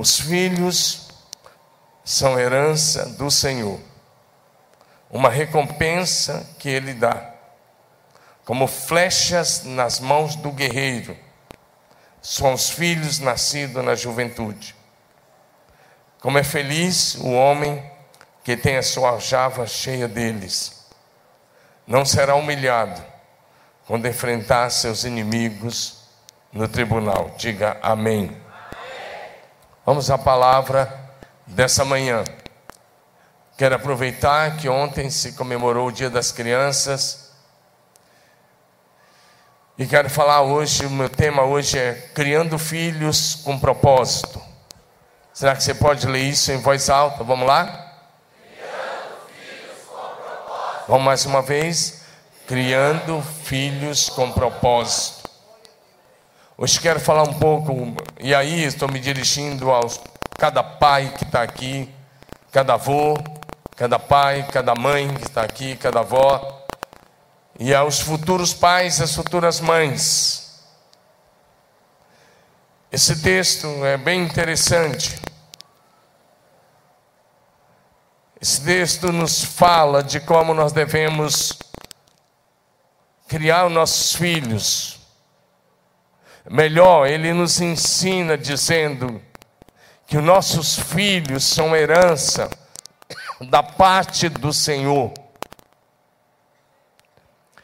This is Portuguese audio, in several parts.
Os filhos são herança do Senhor, uma recompensa que Ele dá, como flechas nas mãos do guerreiro, são os filhos nascidos na juventude. Como é feliz o homem que tem a sua aljava cheia deles. Não será humilhado quando enfrentar seus inimigos no tribunal. Diga amém. Vamos à palavra dessa manhã. Quero aproveitar que ontem se comemorou o Dia das Crianças. E quero falar hoje, o meu tema hoje é Criando Filhos com Propósito. Será que você pode ler isso em voz alta? Vamos lá? Vamos mais uma vez? Criando filhos com propósito. Hoje quero falar um pouco, e aí estou me dirigindo a cada pai que está aqui, cada avô, cada pai, cada mãe que está aqui, cada avó, e aos futuros pais, as futuras mães. Esse texto é bem interessante. Esse texto nos fala de como nós devemos criar os nossos filhos. Melhor, ele nos ensina dizendo que os nossos filhos são herança da parte do Senhor.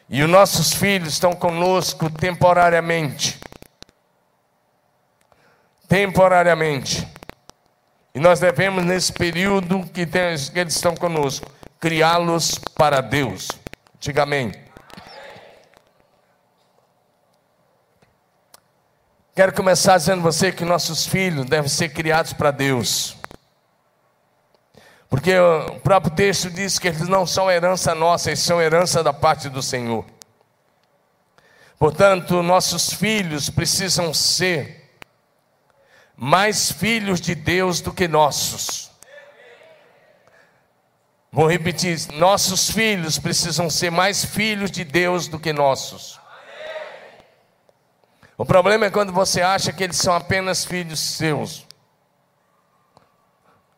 E os nossos filhos estão conosco temporariamente. Temporariamente. E nós devemos, nesse período que, tem, que eles estão conosco, criá-los para Deus. Diga amém. Quero começar dizendo a você que nossos filhos devem ser criados para Deus. Porque o próprio texto diz que eles não são herança nossa, eles são herança da parte do Senhor. Portanto, nossos filhos precisam ser mais filhos de Deus do que nossos. Vou repetir: nossos filhos precisam ser mais filhos de Deus do que nossos. O problema é quando você acha que eles são apenas filhos seus.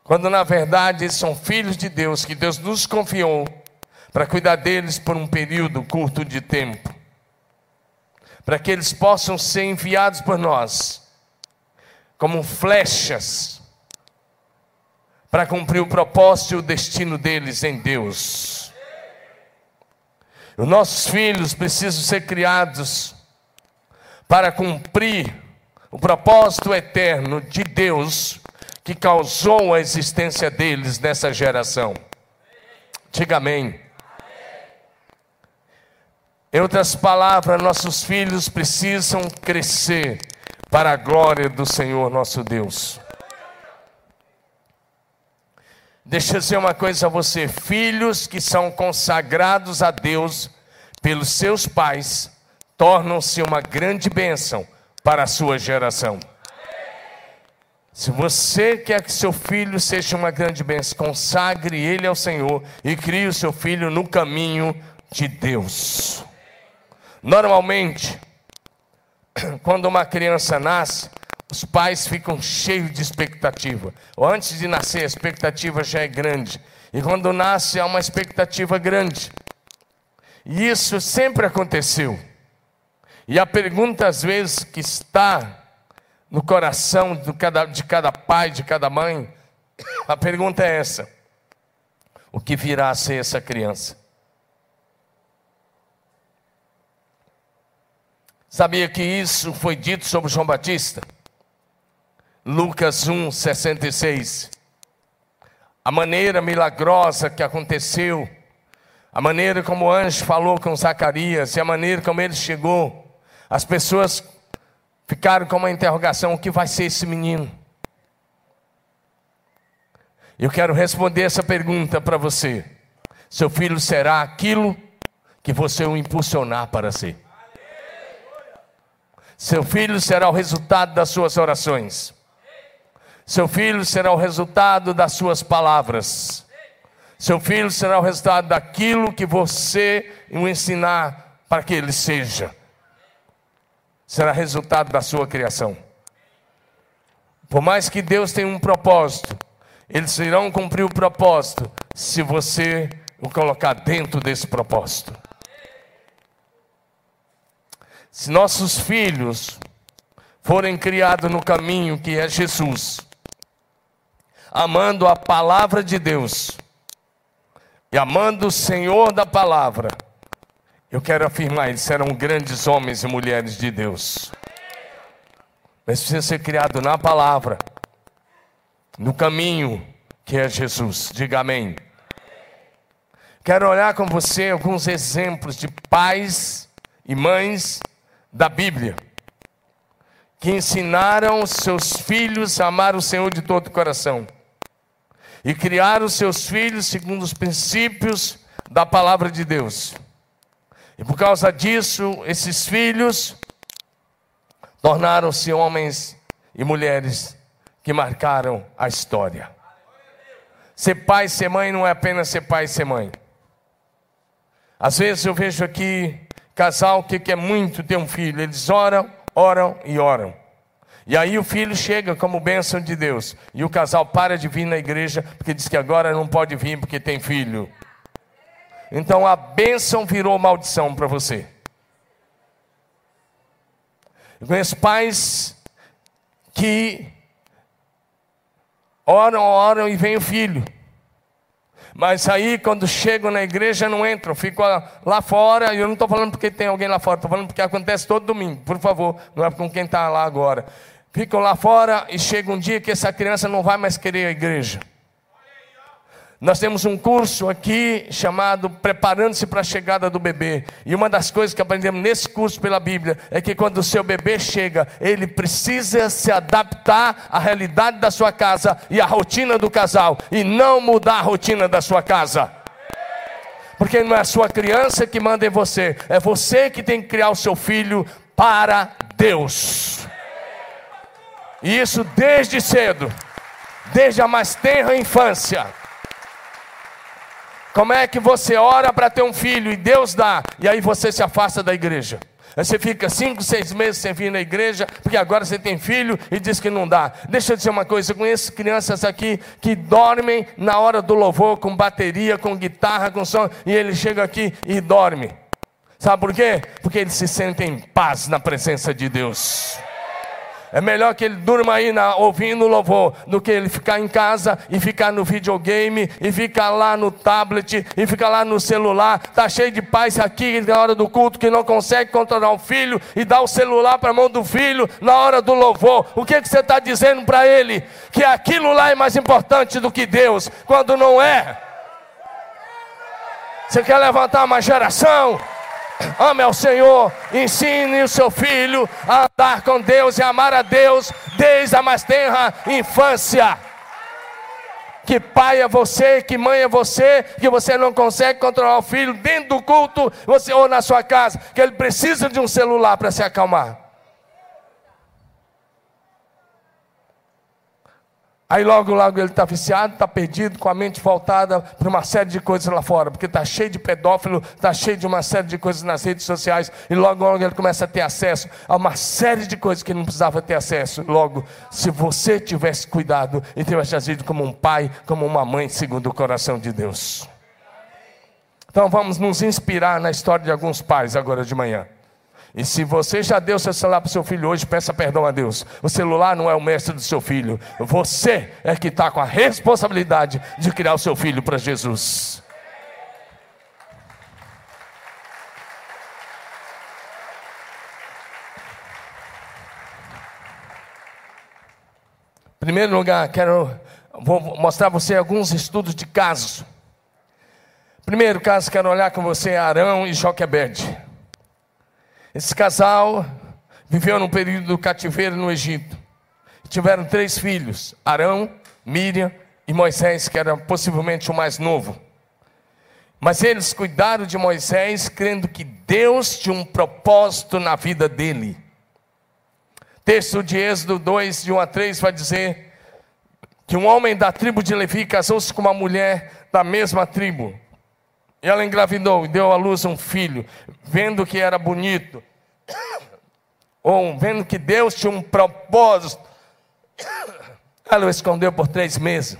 Quando na verdade eles são filhos de Deus, que Deus nos confiou para cuidar deles por um período curto de tempo. Para que eles possam ser enviados por nós como flechas para cumprir o propósito e o destino deles em Deus. Os nossos filhos precisam ser criados para cumprir o propósito eterno de Deus que causou a existência deles nessa geração. Diga amém. Em outras palavras, nossos filhos precisam crescer para a glória do Senhor nosso Deus. Deixa eu dizer uma coisa a você: filhos que são consagrados a Deus pelos seus pais tornam-se uma grande bênção para a sua geração. Se você quer que seu filho seja uma grande bênção, consagre ele ao Senhor e crie o seu filho no caminho de Deus. Normalmente, quando uma criança nasce, os pais ficam cheios de expectativa. Antes de nascer, a expectativa já é grande. E quando nasce, há uma expectativa grande. E isso sempre aconteceu. E a pergunta, às vezes, que está no coração de cada, de cada pai, de cada mãe, a pergunta é essa: o que virá a ser essa criança? Sabia que isso foi dito sobre João Batista? Lucas 1, 66. A maneira milagrosa que aconteceu, a maneira como o anjo falou com Zacarias e a maneira como ele chegou, as pessoas ficaram com uma interrogação: o que vai ser esse menino? Eu quero responder essa pergunta para você. Seu filho será aquilo que você o impulsionar para ser. Seu filho será o resultado das suas orações. Seu filho será o resultado das suas palavras. Seu filho será o resultado daquilo que você o ensinar para que ele seja. Será resultado da sua criação. Por mais que Deus tenha um propósito, eles irão cumprir o propósito se você o colocar dentro desse propósito. Se nossos filhos forem criados no caminho que é Jesus, amando a palavra de Deus e amando o Senhor da palavra, eu quero afirmar, eles serão grandes homens e mulheres de Deus. Mas precisa ser criado na palavra, no caminho que é Jesus. Diga amém. Quero olhar com você alguns exemplos de pais e mães da Bíblia que ensinaram seus filhos a amar o Senhor de todo o coração e criaram seus filhos segundo os princípios da palavra de Deus. E por causa disso, esses filhos tornaram-se homens e mulheres que marcaram a história. Ser pai e ser mãe não é apenas ser pai e ser mãe. Às vezes eu vejo aqui casal que quer muito ter um filho, eles oram, oram e oram. E aí o filho chega como bênção de Deus. E o casal para de vir na igreja porque diz que agora não pode vir porque tem filho. Então a bênção virou maldição para você. Eu conheço pais que oram, oram e vem o filho. Mas aí, quando chegam na igreja, não entram, ficam lá fora. E eu não estou falando porque tem alguém lá fora, estou falando porque acontece todo domingo, por favor, não é com quem está lá agora. Ficam lá fora e chega um dia que essa criança não vai mais querer a igreja. Nós temos um curso aqui chamado Preparando-se para a Chegada do Bebê. E uma das coisas que aprendemos nesse curso pela Bíblia é que quando o seu bebê chega, ele precisa se adaptar à realidade da sua casa e à rotina do casal, e não mudar a rotina da sua casa. Porque não é a sua criança que manda em você, é você que tem que criar o seu filho para Deus. E isso desde cedo, desde a mais tenra infância. Como é que você ora para ter um filho e Deus dá, e aí você se afasta da igreja? Aí você fica cinco, seis meses sem vir na igreja, porque agora você tem filho e diz que não dá. Deixa eu dizer uma coisa: eu conheço crianças aqui que dormem na hora do louvor, com bateria, com guitarra, com som, e ele chega aqui e dorme. Sabe por quê? Porque eles se sentem em paz na presença de Deus. É melhor que ele durma aí na, ouvindo louvor do que ele ficar em casa e ficar no videogame e ficar lá no tablet e ficar lá no celular. Tá cheio de pais aqui na hora do culto que não consegue controlar o filho e dá o celular para a mão do filho na hora do louvor. O que, que você está dizendo para ele? Que aquilo lá é mais importante do que Deus, quando não é. Você quer levantar uma geração? Ame ao Senhor, ensine o seu filho a andar com Deus e amar a Deus desde a mais tenra infância. Que pai é você, que mãe é você, que você não consegue controlar o filho dentro do culto, você ou na sua casa, que ele precisa de um celular para se acalmar. Aí logo, logo ele está viciado, está perdido, com a mente voltada para uma série de coisas lá fora, porque está cheio de pedófilo, está cheio de uma série de coisas nas redes sociais, e logo, logo ele começa a ter acesso a uma série de coisas que ele não precisava ter acesso. Logo, se você tivesse cuidado e tivesse agido como um pai, como uma mãe, segundo o coração de Deus. Então vamos nos inspirar na história de alguns pais agora de manhã. E se você já deu seu celular para o seu filho hoje, peça perdão a Deus. O celular não é o mestre do seu filho. Você é que está com a responsabilidade de criar o seu filho para Jesus. Em primeiro lugar, quero vou mostrar a você alguns estudos de casos. Primeiro caso, quero olhar com você Arão e Joquebede. Esse casal viveu num período do cativeiro no Egito. Tiveram três filhos: Arão, Miriam e Moisés, que era possivelmente o mais novo. Mas eles cuidaram de Moisés, crendo que Deus tinha um propósito na vida dele. Texto de Êxodo 2, de 1 a 3, vai dizer que um homem da tribo de Levi casou-se com uma mulher da mesma tribo. Ela engravidou e deu à luz um filho, vendo que era bonito, ou vendo que Deus tinha um propósito. Ela o escondeu por três meses.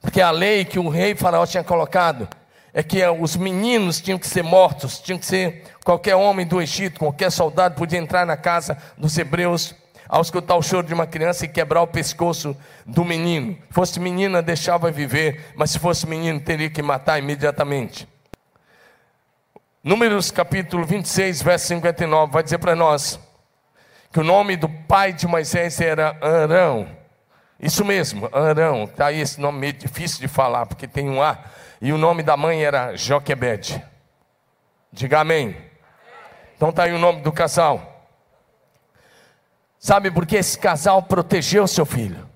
Porque a lei que o rei Faraó tinha colocado é que os meninos tinham que ser mortos, tinham que ser qualquer homem do Egito, qualquer soldado podia entrar na casa dos hebreus ao escutar o choro de uma criança e quebrar o pescoço do menino. Se fosse menina, deixava viver, mas se fosse menino, teria que matar imediatamente. Números capítulo 26, verso 59, vai dizer para nós que o nome do pai de Moisés era Arão. Isso mesmo, Arão. Está aí esse nome meio difícil de falar, porque tem um A. E o nome da mãe era Joquebede. Diga amém. Então está aí o nome do casal. Sabe por que esse casal protegeu seu filho?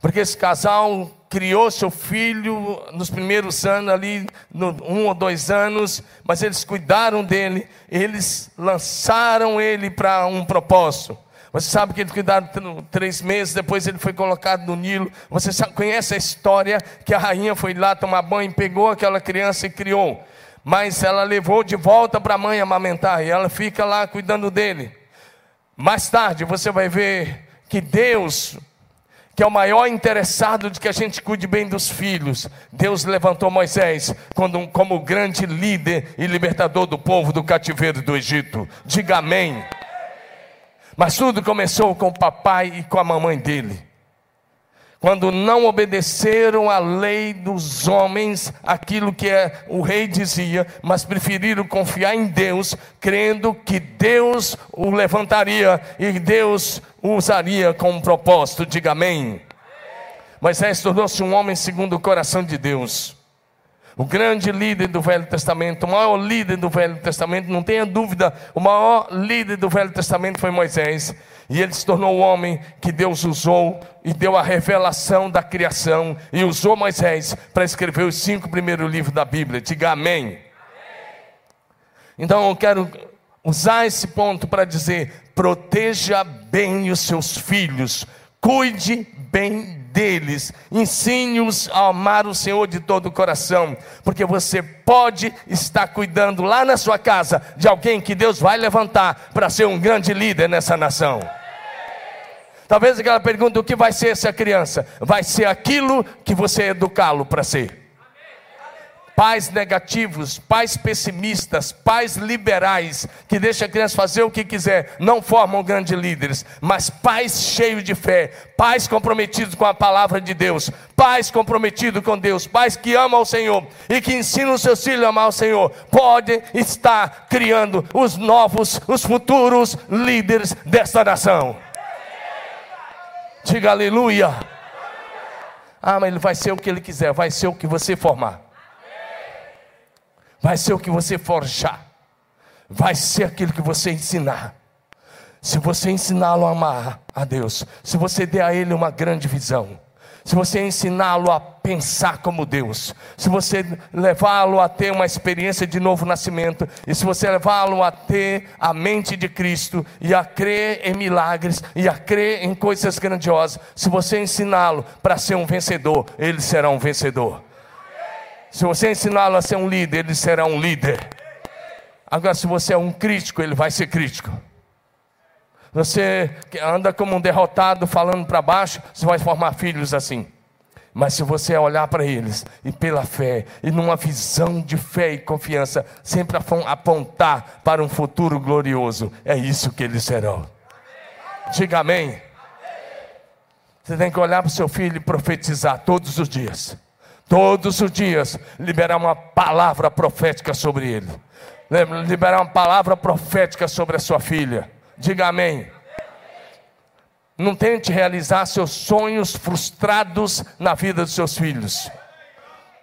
Porque esse casal criou seu filho nos primeiros anos, ali, no, um ou dois anos, mas eles cuidaram dele, eles lançaram ele para um propósito. Você sabe que eles cuidaram três meses, depois ele foi colocado no Nilo. Você sabe, conhece a história que a rainha foi lá tomar banho, pegou aquela criança e criou. Mas ela levou de volta para a mãe amamentar, e ela fica lá cuidando dele. Mais tarde você vai ver que Deus, que é o maior interessado de que a gente cuide bem dos filhos, Deus levantou Moisés como, como grande líder e libertador do povo do cativeiro do Egito. Diga amém. Mas tudo começou com o papai e com a mamãe dele. Quando não obedeceram à lei dos homens, aquilo que é, o rei dizia, mas preferiram confiar em Deus, crendo que Deus o levantaria e Deus o usaria com um propósito. Diga amém. Moisés tornou-se um homem segundo o coração de Deus o grande líder do Velho Testamento, o maior líder do Velho Testamento, não tenha dúvida, o maior líder do Velho Testamento foi Moisés. E ele se tornou o homem que Deus usou e deu a revelação da criação e usou Moisés para escrever os cinco primeiros livros da Bíblia. Diga amém. amém. Então eu quero usar esse ponto para dizer: proteja bem os seus filhos, cuide bem deles, ensine-os a amar o Senhor de todo o coração, porque você pode estar cuidando lá na sua casa de alguém que Deus vai levantar para ser um grande líder nessa nação. Talvez aquela pergunta: o que vai ser essa criança? Vai ser aquilo que você educá-lo para ser pais negativos, pais pessimistas, pais liberais, que deixam a criança fazer o que quiser, não formam grandes líderes, mas pais cheios de fé, pais comprometidos com a palavra de Deus, pais comprometidos com Deus, pais que amam o Senhor e que ensinam os seus filhos a amar o Senhor, podem estar criando os novos, os futuros líderes desta nação. Diga aleluia. Ah, mas ele vai ser o que ele quiser, vai ser o que você formar vai ser o que você forjar, vai ser aquilo que você ensinar. Se você ensiná-lo a amar a Deus, se você der a ele uma grande visão, se você ensiná-lo a pensar como Deus, se você levá-lo a ter uma experiência de novo nascimento, e se você levá-lo a ter a mente de Cristo e a crer em milagres e a crer em coisas grandiosas, se você ensiná-lo para ser um vencedor, ele será um vencedor. Se você ensiná-lo a ser um líder, ele será um líder. Agora, se você é um crítico, ele vai ser crítico. Você anda como um derrotado, falando para baixo, você vai formar filhos assim. Mas se você olhar para eles e pela fé, e numa visão de fé e confiança, sempre apontar para um futuro glorioso, é isso que eles serão. Diga amém. Você tem que olhar para o seu filho e profetizar todos os dias todos os dias, liberar uma palavra profética sobre ele. Liberar uma palavra profética sobre a sua filha. Diga amém. Não tente realizar seus sonhos frustrados na vida dos seus filhos.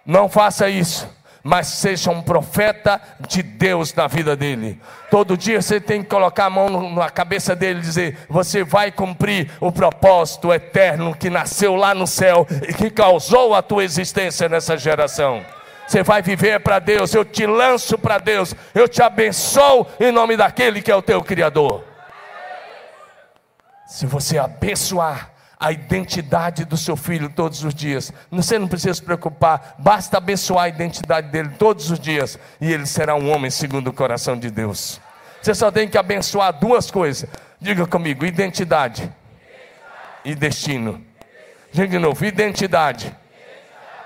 Não faça isso mas seja um profeta de Deus na vida dele. Todo dia você tem que colocar a mão na cabeça dele e dizer: Você vai cumprir o propósito eterno que nasceu lá no céu e que causou a tua existência nessa geração. Você vai viver para Deus, eu te lanço para Deus, eu te abençoo em nome daquele que é o teu Criador. Se você abençoar, a identidade do seu filho todos os dias. Você não precisa se preocupar, basta abençoar a identidade dele todos os dias e ele será um homem segundo o coração de Deus. Você só tem que abençoar duas coisas. Diga comigo: identidade, e destino. Diga de novo: identidade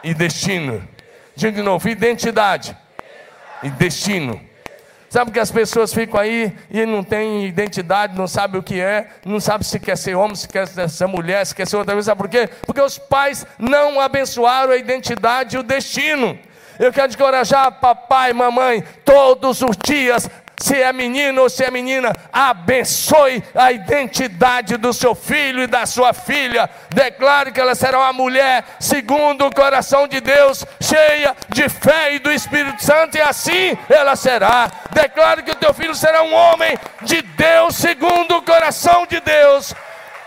e destino. Diga de novo: identidade e destino. Sabe que as pessoas ficam aí e não têm identidade, não sabem o que é, não sabem se quer ser homem, se quer ser mulher, se quer ser outra coisa. Sabe por quê? Porque os pais não abençoaram a identidade e o destino. Eu quero encorajar papai mamãe todos os dias se é menino ou se é menina, abençoe a identidade do seu filho e da sua filha. Declare que ela será uma mulher segundo o coração de Deus, cheia de fé e do Espírito Santo, e assim ela será. Declare que o teu filho será um homem de Deus, segundo o coração de Deus,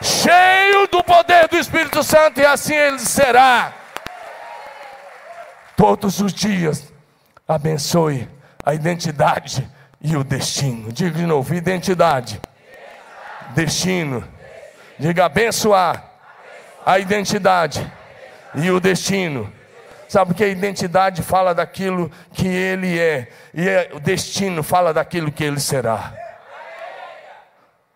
cheio do poder do Espírito Santo, e assim ele será. Todos os dias, abençoe a identidade e o destino. Diga de novo: identidade, destino. Diga abençoar a identidade e o destino. Sabe que a identidade fala daquilo que ele é, e é, o destino fala daquilo que ele será.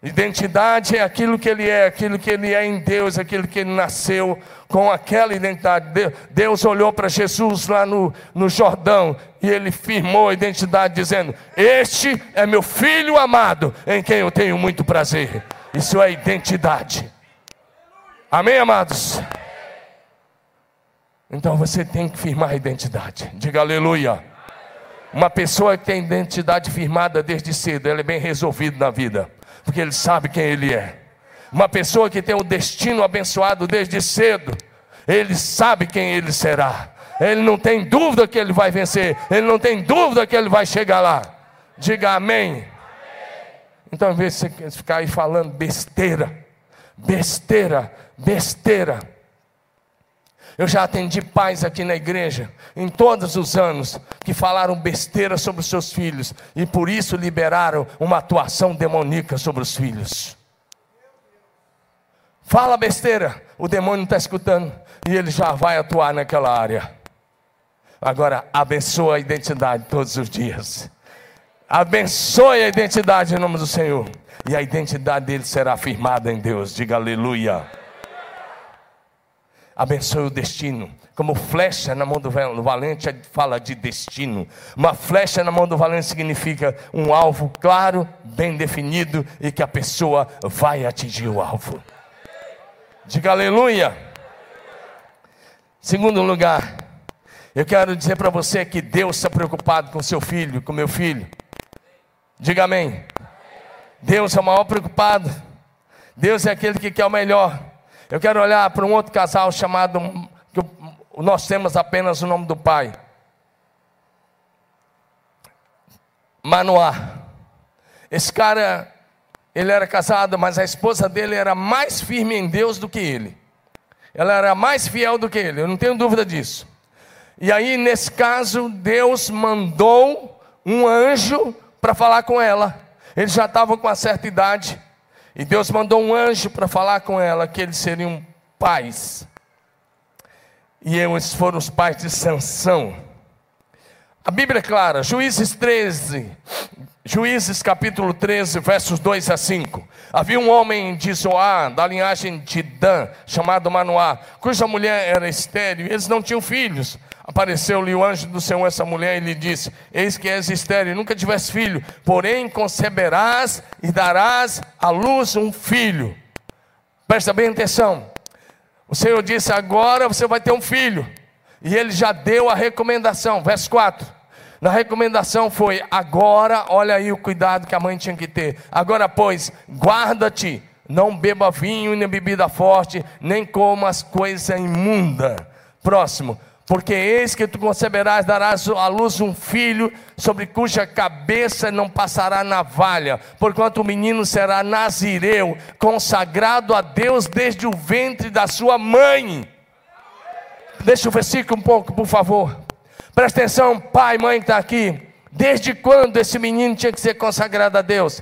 Identidade é aquilo que ele é, aquilo que ele é em Deus, aquilo que ele nasceu com aquela identidade. Deus olhou para Jesus lá no, no Jordão e ele firmou a identidade, dizendo: Este é meu filho amado, em quem eu tenho muito prazer. Isso é identidade. Amém, amados? Então você tem que firmar a identidade. Diga aleluia. Uma pessoa que tem identidade firmada desde cedo, ela é bem resolvida na vida porque ele sabe quem ele é. Uma pessoa que tem o destino abençoado desde cedo, ele sabe quem ele será. Ele não tem dúvida que ele vai vencer, ele não tem dúvida que ele vai chegar lá. Diga amém. Então, em vez de você ficar aí falando besteira, besteira, besteira, eu já atendi pais aqui na igreja, em todos os anos, que falaram besteira sobre os seus filhos e por isso liberaram uma atuação demoníaca sobre os filhos. Fala besteira, o demônio está escutando e ele já vai atuar naquela área. Agora, abençoa a identidade todos os dias. Abençoe a identidade em nome do Senhor. E a identidade dele será firmada em Deus. Diga aleluia abençoe o destino. Como flecha na mão do valente fala de destino. Uma flecha na mão do valente significa um alvo claro, bem definido e que a pessoa vai atingir o alvo. Diga aleluia. Segundo lugar, eu quero dizer para você que Deus está preocupado com seu filho, com meu filho. Diga amém. Deus é o maior preocupado. Deus é aquele que quer o melhor. Eu quero olhar para um outro casal chamado, que nós temos apenas o nome do pai. Manoá. Esse cara, ele era casado, mas a esposa dele era mais firme em Deus do que ele. Ela era mais fiel do que ele, eu não tenho dúvida disso. E aí, nesse caso, Deus mandou um anjo para falar com ela. Ele já estava com uma certa idade. E Deus mandou um anjo para falar com ela que eles seriam pais. E eles foram os pais de Sansão. A Bíblia é clara, Juízes 13, Juízes capítulo 13, versos 2 a 5. Havia um homem de Zoá, da linhagem de Dan, chamado Manoá, cuja mulher era estéril, e eles não tinham filhos. Apareceu-lhe o anjo do Senhor, essa mulher, e lhe disse: Eis que és estéril, nunca tivesse filho, porém conceberás e darás à luz um filho. Presta bem atenção. O Senhor disse: Agora você vai ter um filho. E ele já deu a recomendação, verso 4. Na recomendação foi: Agora, olha aí o cuidado que a mãe tinha que ter. Agora, pois, guarda-te, não beba vinho nem bebida forte, nem comas coisa imunda. Próximo porque eis que tu conceberás, darás à luz um filho, sobre cuja cabeça não passará navalha, porquanto o menino será nazireu, consagrado a Deus desde o ventre da sua mãe. Deixa o versículo um pouco, por favor. Presta atenção, pai, mãe que está aqui. Desde quando esse menino tinha que ser consagrado a Deus?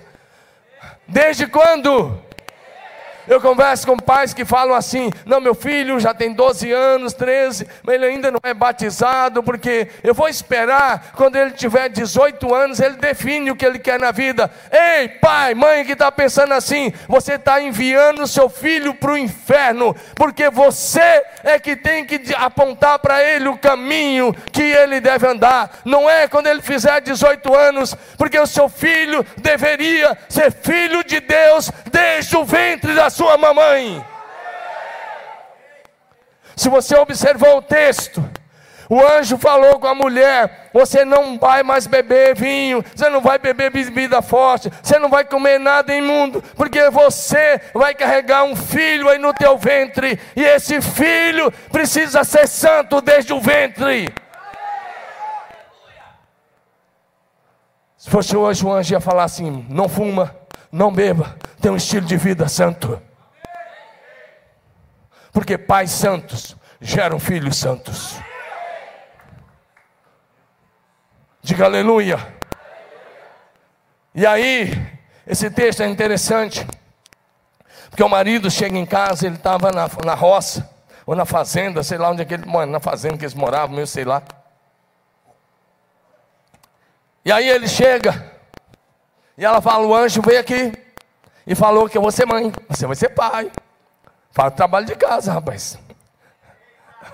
Desde quando? Eu converso com pais que falam assim: não, meu filho já tem 12 anos, 13, mas ele ainda não é batizado, porque eu vou esperar, quando ele tiver 18 anos, ele define o que ele quer na vida. Ei, pai, mãe que está pensando assim, você está enviando seu filho para o inferno, porque você é que tem que apontar para ele o caminho que ele deve andar, não é quando ele fizer 18 anos, porque o seu filho deveria ser filho de Deus desde o ventre da sua mamãe. Se você observou o texto, o anjo falou com a mulher: Você não vai mais beber vinho, você não vai beber bebida forte, você não vai comer nada imundo, porque você vai carregar um filho aí no teu ventre, e esse filho precisa ser santo desde o ventre. Se fosse hoje, o anjo ia falar assim: Não fuma, não beba, tem um estilo de vida santo. Porque pais santos geram filhos santos. Diga aleluia. E aí, esse texto é interessante, porque o marido chega em casa, ele estava na, na roça, ou na fazenda, sei lá onde é que ele mora, na fazenda que eles moravam, eu sei lá. E aí ele chega, e ela fala: o anjo veio aqui e falou que eu vou ser mãe, você vai ser pai. Fala trabalho de casa, rapaz.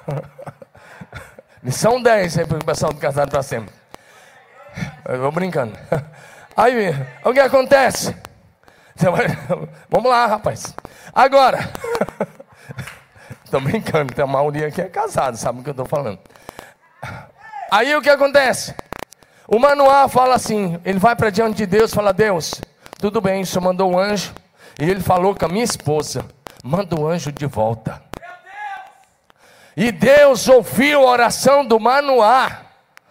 Lição 10 aí para o pessoal do casado para sempre. Eu vou brincando. Aí, o que acontece? Vai, vamos lá, rapaz. Agora, estou brincando, tem a maioria aqui é casado, sabe o que eu estou falando. Aí o que acontece? O Manoá fala assim: ele vai para diante de Deus, fala: Deus, tudo bem, senhor mandou um anjo, e ele falou com a minha esposa manda o anjo de volta. E Deus ouviu a oração do Manoá.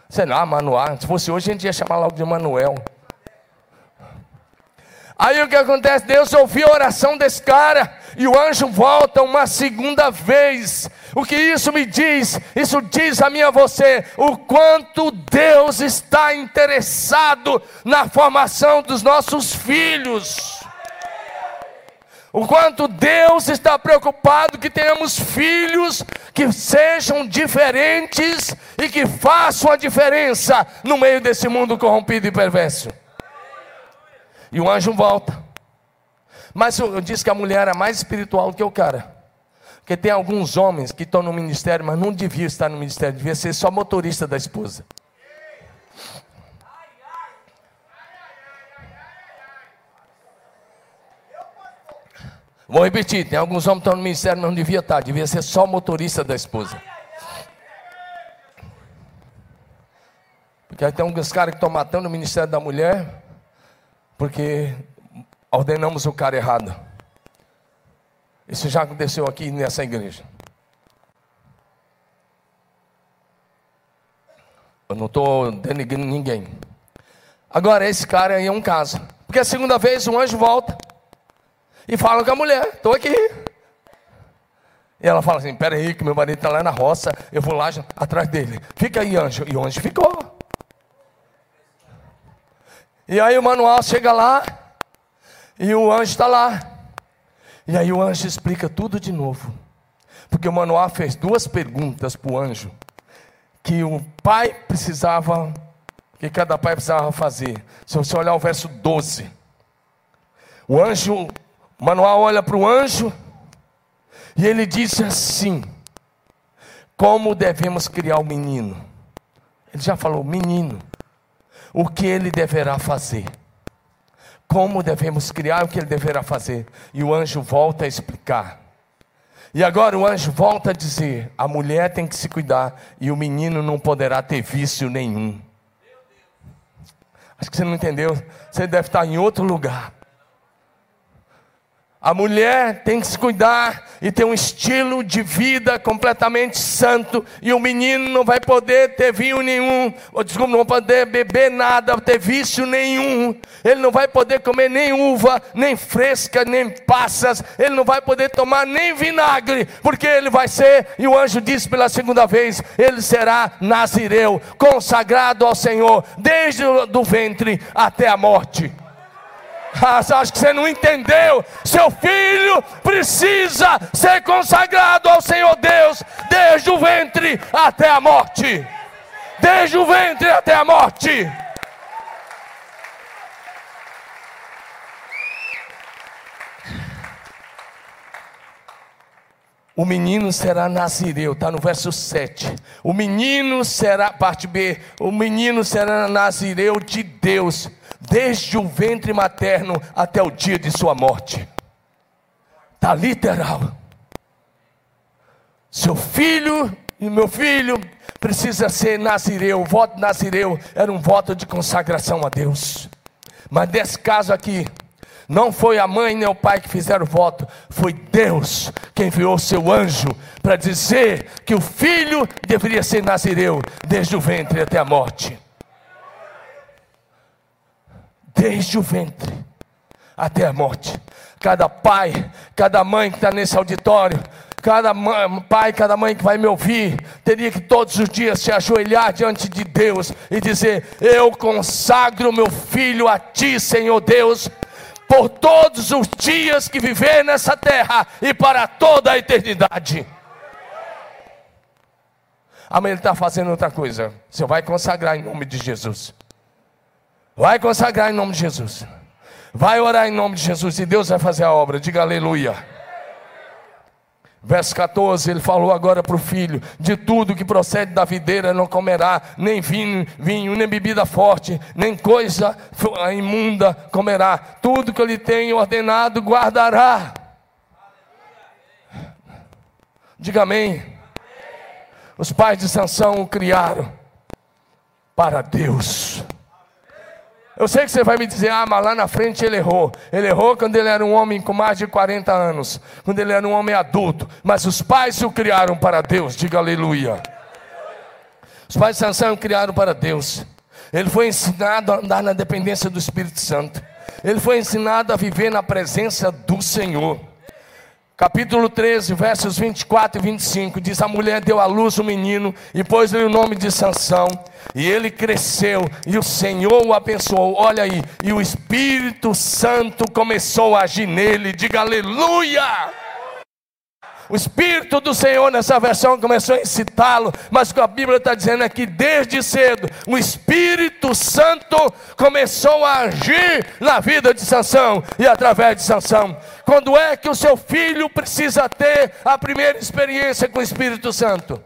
Sei lá, Manoá. Se fosse hoje, a gente ia chamar logo de Manuel. Aí o que acontece? Deus ouviu a oração desse cara e o anjo volta uma segunda vez. O que isso me diz? Isso diz a mim a você o quanto Deus está interessado na formação dos nossos filhos. O quanto Deus está preocupado que tenhamos filhos que sejam diferentes e que façam a diferença no meio desse mundo corrompido e perverso. E o anjo volta. Mas eu, disse que a mulher era mais espiritual do que o cara. Porque tem alguns homens que estão no ministério, mas não deviam estar no ministério, devia ser só motorista da esposa. Vou repetir: tem alguns homens que estão no ministério, mas não devia estar, devia ser só motorista da esposa. Porque tem alguns caras que estão matando o ministério da mulher, porque ordenamos o cara errado. Isso já aconteceu aqui nessa igreja. Eu não estou denegando ninguém. Agora, esse cara aí é um caso. Porque a segunda vez o anjo volta e falam com a mulher: estou aqui. E ela fala assim: peraí, que meu marido está lá na roça, eu vou lá atrás dele. Fica aí, anjo. E o anjo ficou. E aí o manual chega lá, e o anjo está lá. E aí o anjo explica tudo de novo. Porque o manual fez duas perguntas para o anjo, que o pai precisava, que cada pai precisava fazer. Se você olhar o verso 12, o anjo Manuel olha para o anjo e ele diz assim: Como devemos criar o menino? Ele já falou, menino, o que ele deverá fazer? Como devemos criar o que ele deverá fazer? E o anjo volta a explicar. E agora o anjo volta a dizer: a mulher tem que se cuidar e o menino não poderá ter vício nenhum. Acho que você não entendeu. Você deve estar em outro lugar. A mulher tem que se cuidar e ter um estilo de vida completamente santo. E o menino não vai poder ter vinho nenhum, ou desculpa, não vai poder beber nada, ter vício nenhum. Ele não vai poder comer nem uva, nem fresca, nem passas. Ele não vai poder tomar nem vinagre, porque ele vai ser, e o anjo disse pela segunda vez: ele será nazireu, consagrado ao Senhor, desde o do ventre até a morte. Ah, acho que você não entendeu. Seu filho precisa ser consagrado ao Senhor Deus, desde o ventre até a morte. Desde o ventre até a morte. O menino será nazireu, está no verso 7. O menino será, parte B, o menino será nazireu de Deus, desde o ventre materno até o dia de sua morte. Está literal. Seu filho e meu filho precisa ser nazireu. O voto nazireu era um voto de consagração a Deus. Mas nesse caso aqui, não foi a mãe nem o pai que fizeram o voto, foi Deus quem enviou seu anjo para dizer que o filho deveria ser nazireu desde o ventre até a morte. Desde o ventre até a morte. Cada pai, cada mãe que está nesse auditório, cada mãe, pai, cada mãe que vai me ouvir, teria que todos os dias se ajoelhar diante de Deus e dizer: Eu consagro meu filho a ti, Senhor Deus por todos os dias que viver nessa terra e para toda a eternidade. Amanhã ele está fazendo outra coisa. Você vai consagrar em nome de Jesus. Vai consagrar em nome de Jesus. Vai orar em nome de Jesus e Deus vai fazer a obra. Diga aleluia. Verso 14, ele falou agora para o filho: De tudo que procede da videira não comerá, nem vinho, vinho, nem bebida forte, nem coisa imunda comerá. Tudo que eu lhe tenho ordenado guardará. Diga amém. Os pais de Sansão o criaram para Deus. Eu sei que você vai me dizer, ah, mas lá na frente ele errou. Ele errou quando ele era um homem com mais de 40 anos, quando ele era um homem adulto. Mas os pais o criaram para Deus, diga aleluia. Os pais de Sansão o criaram para Deus. Ele foi ensinado a andar na dependência do Espírito Santo. Ele foi ensinado a viver na presença do Senhor capítulo 13, versos 24 e 25, diz: A mulher deu à luz um menino e pôs-lhe o nome de Sansão, e ele cresceu, e o Senhor o abençoou. Olha aí, e o Espírito Santo começou a agir nele. Diga aleluia! O Espírito do Senhor nessa versão começou a incitá-lo, mas o que a Bíblia está dizendo é que desde cedo o Espírito Santo começou a agir na vida de Sansão e através de Sansão. Quando é que o seu filho precisa ter a primeira experiência com o Espírito Santo?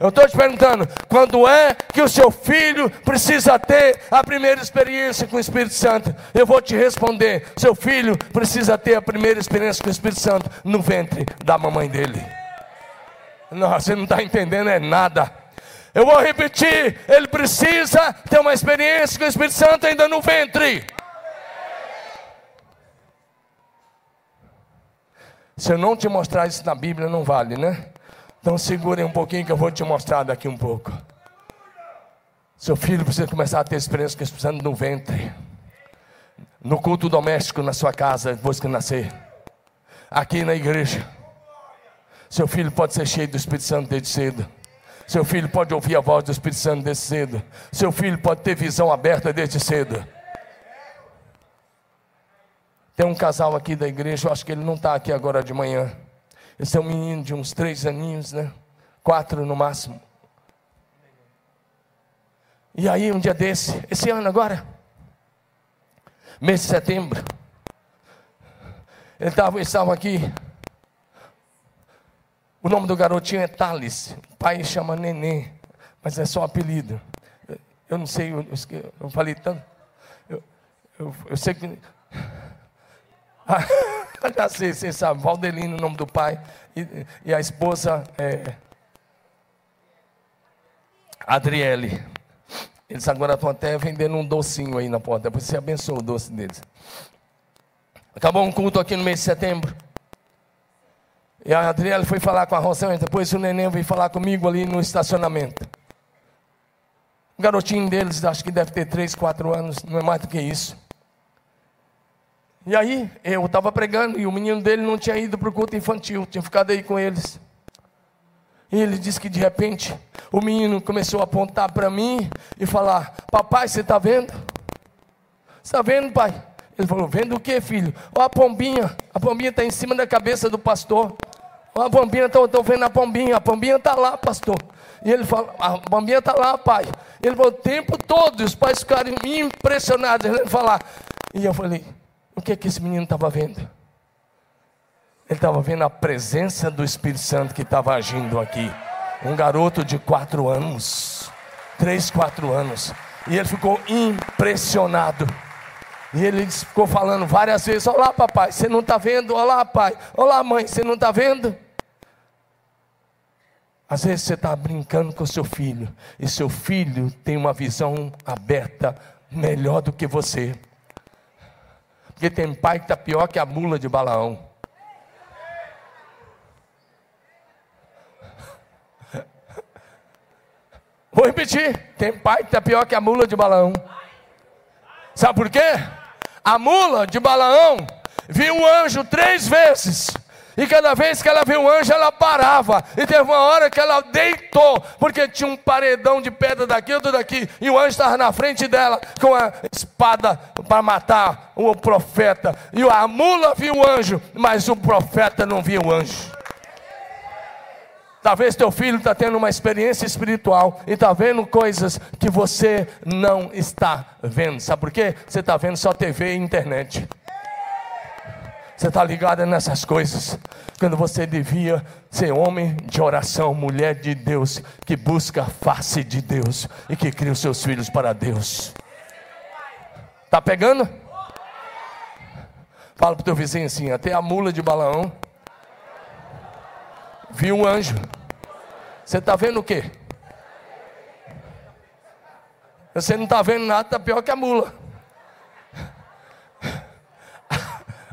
Eu estou te perguntando, quando é que o seu filho precisa ter a primeira experiência com o Espírito Santo? Eu vou te responder: seu filho precisa ter a primeira experiência com o Espírito Santo no ventre da mamãe dele. Não, você não está entendendo é nada. Eu vou repetir: ele precisa ter uma experiência com o Espírito Santo ainda no ventre. Se eu não te mostrar isso na Bíblia, não vale, né? Então segurem um pouquinho que eu vou te mostrar daqui um pouco. Seu filho precisa começar a ter experiência com Santo no ventre. No culto doméstico na sua casa, depois que nascer. Aqui na igreja. Seu filho pode ser cheio do Espírito Santo desde cedo. Seu filho pode ouvir a voz do Espírito Santo desde cedo. Seu filho pode ter visão aberta desde cedo. Tem um casal aqui da igreja, eu acho que ele não está aqui agora de manhã. Esse é um menino de uns três aninhos, né? Quatro no máximo. E aí, um dia desse, esse ano agora, mês de setembro, ele estava, estava aqui. O nome do garotinho é Thales. O pai chama Nenê, mas é só apelido. Eu, não sei, eu, eu falei tanto. Eu, eu, eu sei que. Já sei, você sabe, Valdelino, o nome do pai, e, e a esposa é Adriele. Eles agora estão até vendendo um docinho aí na porta, depois você abençoa o doce deles. Acabou um culto aqui no mês de setembro. E a Adriele foi falar com a Rosângela, depois o neném veio falar comigo ali no estacionamento. O garotinho deles, acho que deve ter 3, 4 anos, não é mais do que isso. E aí, eu estava pregando e o menino dele não tinha ido para o culto infantil, tinha ficado aí com eles. E ele disse que de repente o menino começou a apontar para mim e falar: Papai, você está vendo? Está vendo, pai? Ele falou: Vendo o que, filho? Ó, a pombinha. A pombinha está em cima da cabeça do pastor. Ó, a pombinha, estou vendo a pombinha. A pombinha está lá, pastor. E ele falou: A pombinha está lá, pai. Ele falou: O tempo todo. Os pais ficaram impressionados. Ele falou: E eu falei: O que é que esse menino estava vendo? Ele estava vendo a presença do Espírito Santo que estava agindo aqui. Um garoto de quatro anos, três, quatro anos. E ele ficou impressionado. E ele ficou falando várias vezes: Olá, papai, você não está vendo? Olá, pai. Olá, mãe, você não está vendo? Às vezes você está brincando com seu filho, e seu filho tem uma visão aberta melhor do que você. Porque tem pai que está pior que a mula de Balaão. Vou repetir: tem pai que está pior que a mula de Balaão. Sabe por quê? A mula de Balaão viu um anjo três vezes. E cada vez que ela viu um anjo, ela parava. E teve uma hora que ela deitou, porque tinha um paredão de pedra daqui, outro daqui. E o anjo estava na frente dela com a espada para matar o profeta. E a mula viu o anjo, mas o profeta não viu o anjo. Talvez teu filho está tendo uma experiência espiritual e está vendo coisas que você não está vendo. Sabe por quê? Você está vendo só TV e internet. Você está ligado nessas coisas. Quando você devia ser homem de oração, mulher de Deus, que busca a face de Deus e que cria os seus filhos para Deus. Está pegando? Fala para o teu vizinho assim: até a mula de Balaão viu um anjo. Você está vendo o quê? Você não está vendo nada, está pior que a mula.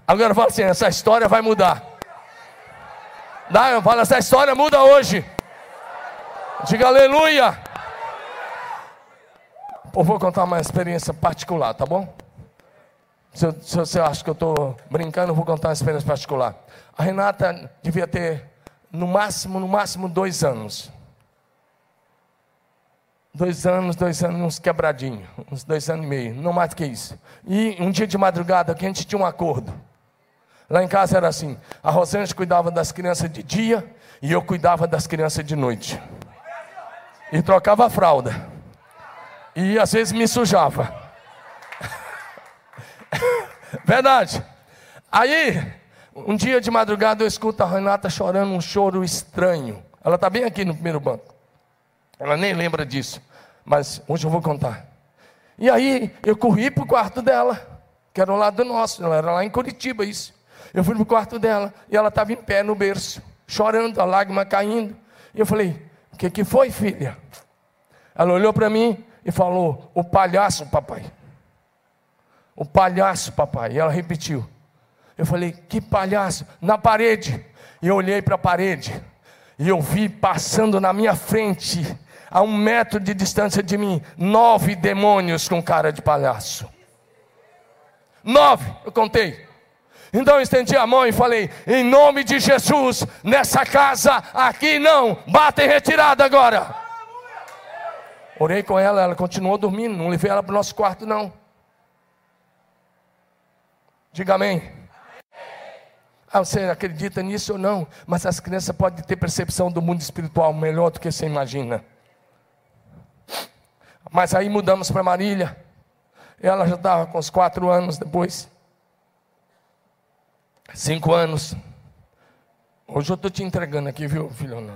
Agora fala assim: essa história vai mudar. Eu falo, essa história muda hoje. Diga aleluia. Eu vou contar uma experiência particular, tá bom? Se, se você acha que eu estou brincando, eu vou contar uma experiência particular. A Renata devia ter no máximo, no máximo dois anos. Dois anos, dois anos, uns quebradinhos, uns dois anos e meio, não mais que isso. E um dia de madrugada que a gente tinha um acordo. Lá em casa era assim: a Rosângela cuidava das crianças de dia e eu cuidava das crianças de noite. E trocava a fralda. E às vezes me sujava. Verdade. Aí, um dia de madrugada eu escuto a Renata chorando um choro estranho. Ela está bem aqui no primeiro banco. Ela nem lembra disso. Mas hoje eu vou contar. E aí eu corri para o quarto dela, que era o lado nosso, ela era lá em Curitiba, isso. Eu fui para o quarto dela e ela estava em pé no berço, chorando, a lágrima caindo. E eu falei: O que, que foi, filha? Ela olhou para mim e falou: O palhaço, papai. O palhaço, papai. E ela repetiu: eu falei, que palhaço, na parede. E eu olhei para a parede, e eu vi passando na minha frente, a um metro de distância de mim, nove demônios com cara de palhaço. Nove, eu contei. Então estendi a mão e falei: em nome de Jesus, nessa casa, aqui não, bata em retirada agora. Orei com ela, ela continuou dormindo, não levei ela para o nosso quarto, não. Diga amém. Ah, você acredita nisso ou não? Mas as crianças podem ter percepção do mundo espiritual melhor do que você imagina. Mas aí mudamos para Marília. Ela já estava com uns quatro anos depois. Cinco anos. Hoje eu estou te entregando aqui, viu, filho?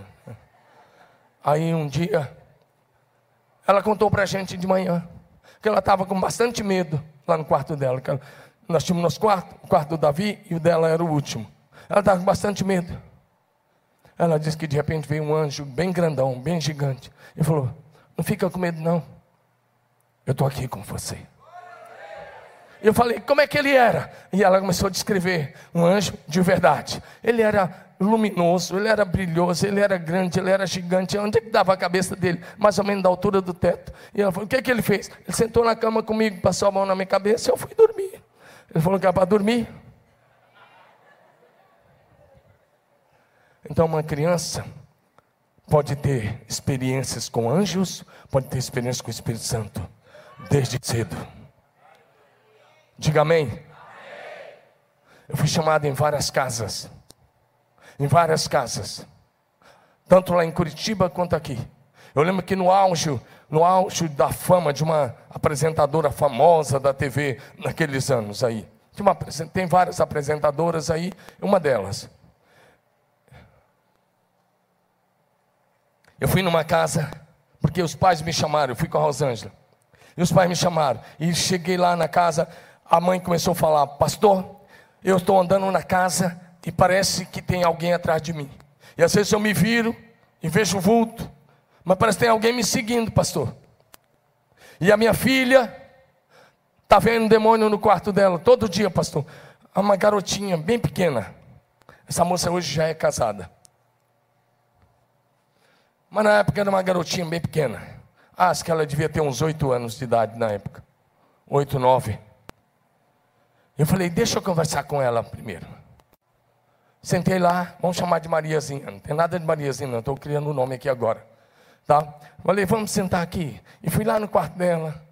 Aí um dia, ela contou para a gente de manhã que ela estava com bastante medo lá no quarto dela. Nós tínhamos nosso quarto, o quarto do Davi, e o dela era o último. Ela estava com bastante medo. Ela disse que de repente veio um anjo bem grandão, bem gigante, e falou: Não fica com medo, não. Eu estou aqui com você. E eu falei: Como é que ele era? E ela começou a descrever um anjo de verdade. Ele era luminoso, ele era brilhoso, ele era grande, ele era gigante. Onde é que dava a cabeça dele? Mais ou menos da altura do teto. E ela falou: O que é que ele fez? Ele sentou na cama comigo, passou a mão na minha cabeça e eu fui dormir. Ele falou que era para dormir. Então, uma criança pode ter experiências com anjos, pode ter experiências com o Espírito Santo, desde cedo. Diga amém. Eu fui chamado em várias casas. Em várias casas. Tanto lá em Curitiba quanto aqui. Eu lembro que no auge, no auge da fama de uma apresentadora famosa da TV naqueles anos aí. Uma, tem várias apresentadoras aí, uma delas. Eu fui numa casa, porque os pais me chamaram, eu fui com a Rosângela. E os pais me chamaram. E cheguei lá na casa, a mãe começou a falar: Pastor, eu estou andando na casa e parece que tem alguém atrás de mim. E às vezes eu me viro e vejo um vulto, mas parece que tem alguém me seguindo, pastor. E a minha filha está vendo um demônio no quarto dela todo dia, pastor. Uma garotinha bem pequena. Essa moça hoje já é casada. Mas na época era uma garotinha bem pequena. Acho que ela devia ter uns oito anos de idade na época. Oito, nove. Eu falei, deixa eu conversar com ela primeiro. Sentei lá, vamos chamar de Mariazinha. Não tem nada de Mariazinha, não. Estou criando o um nome aqui agora. Tá? Falei, vamos sentar aqui. E fui lá no quarto dela.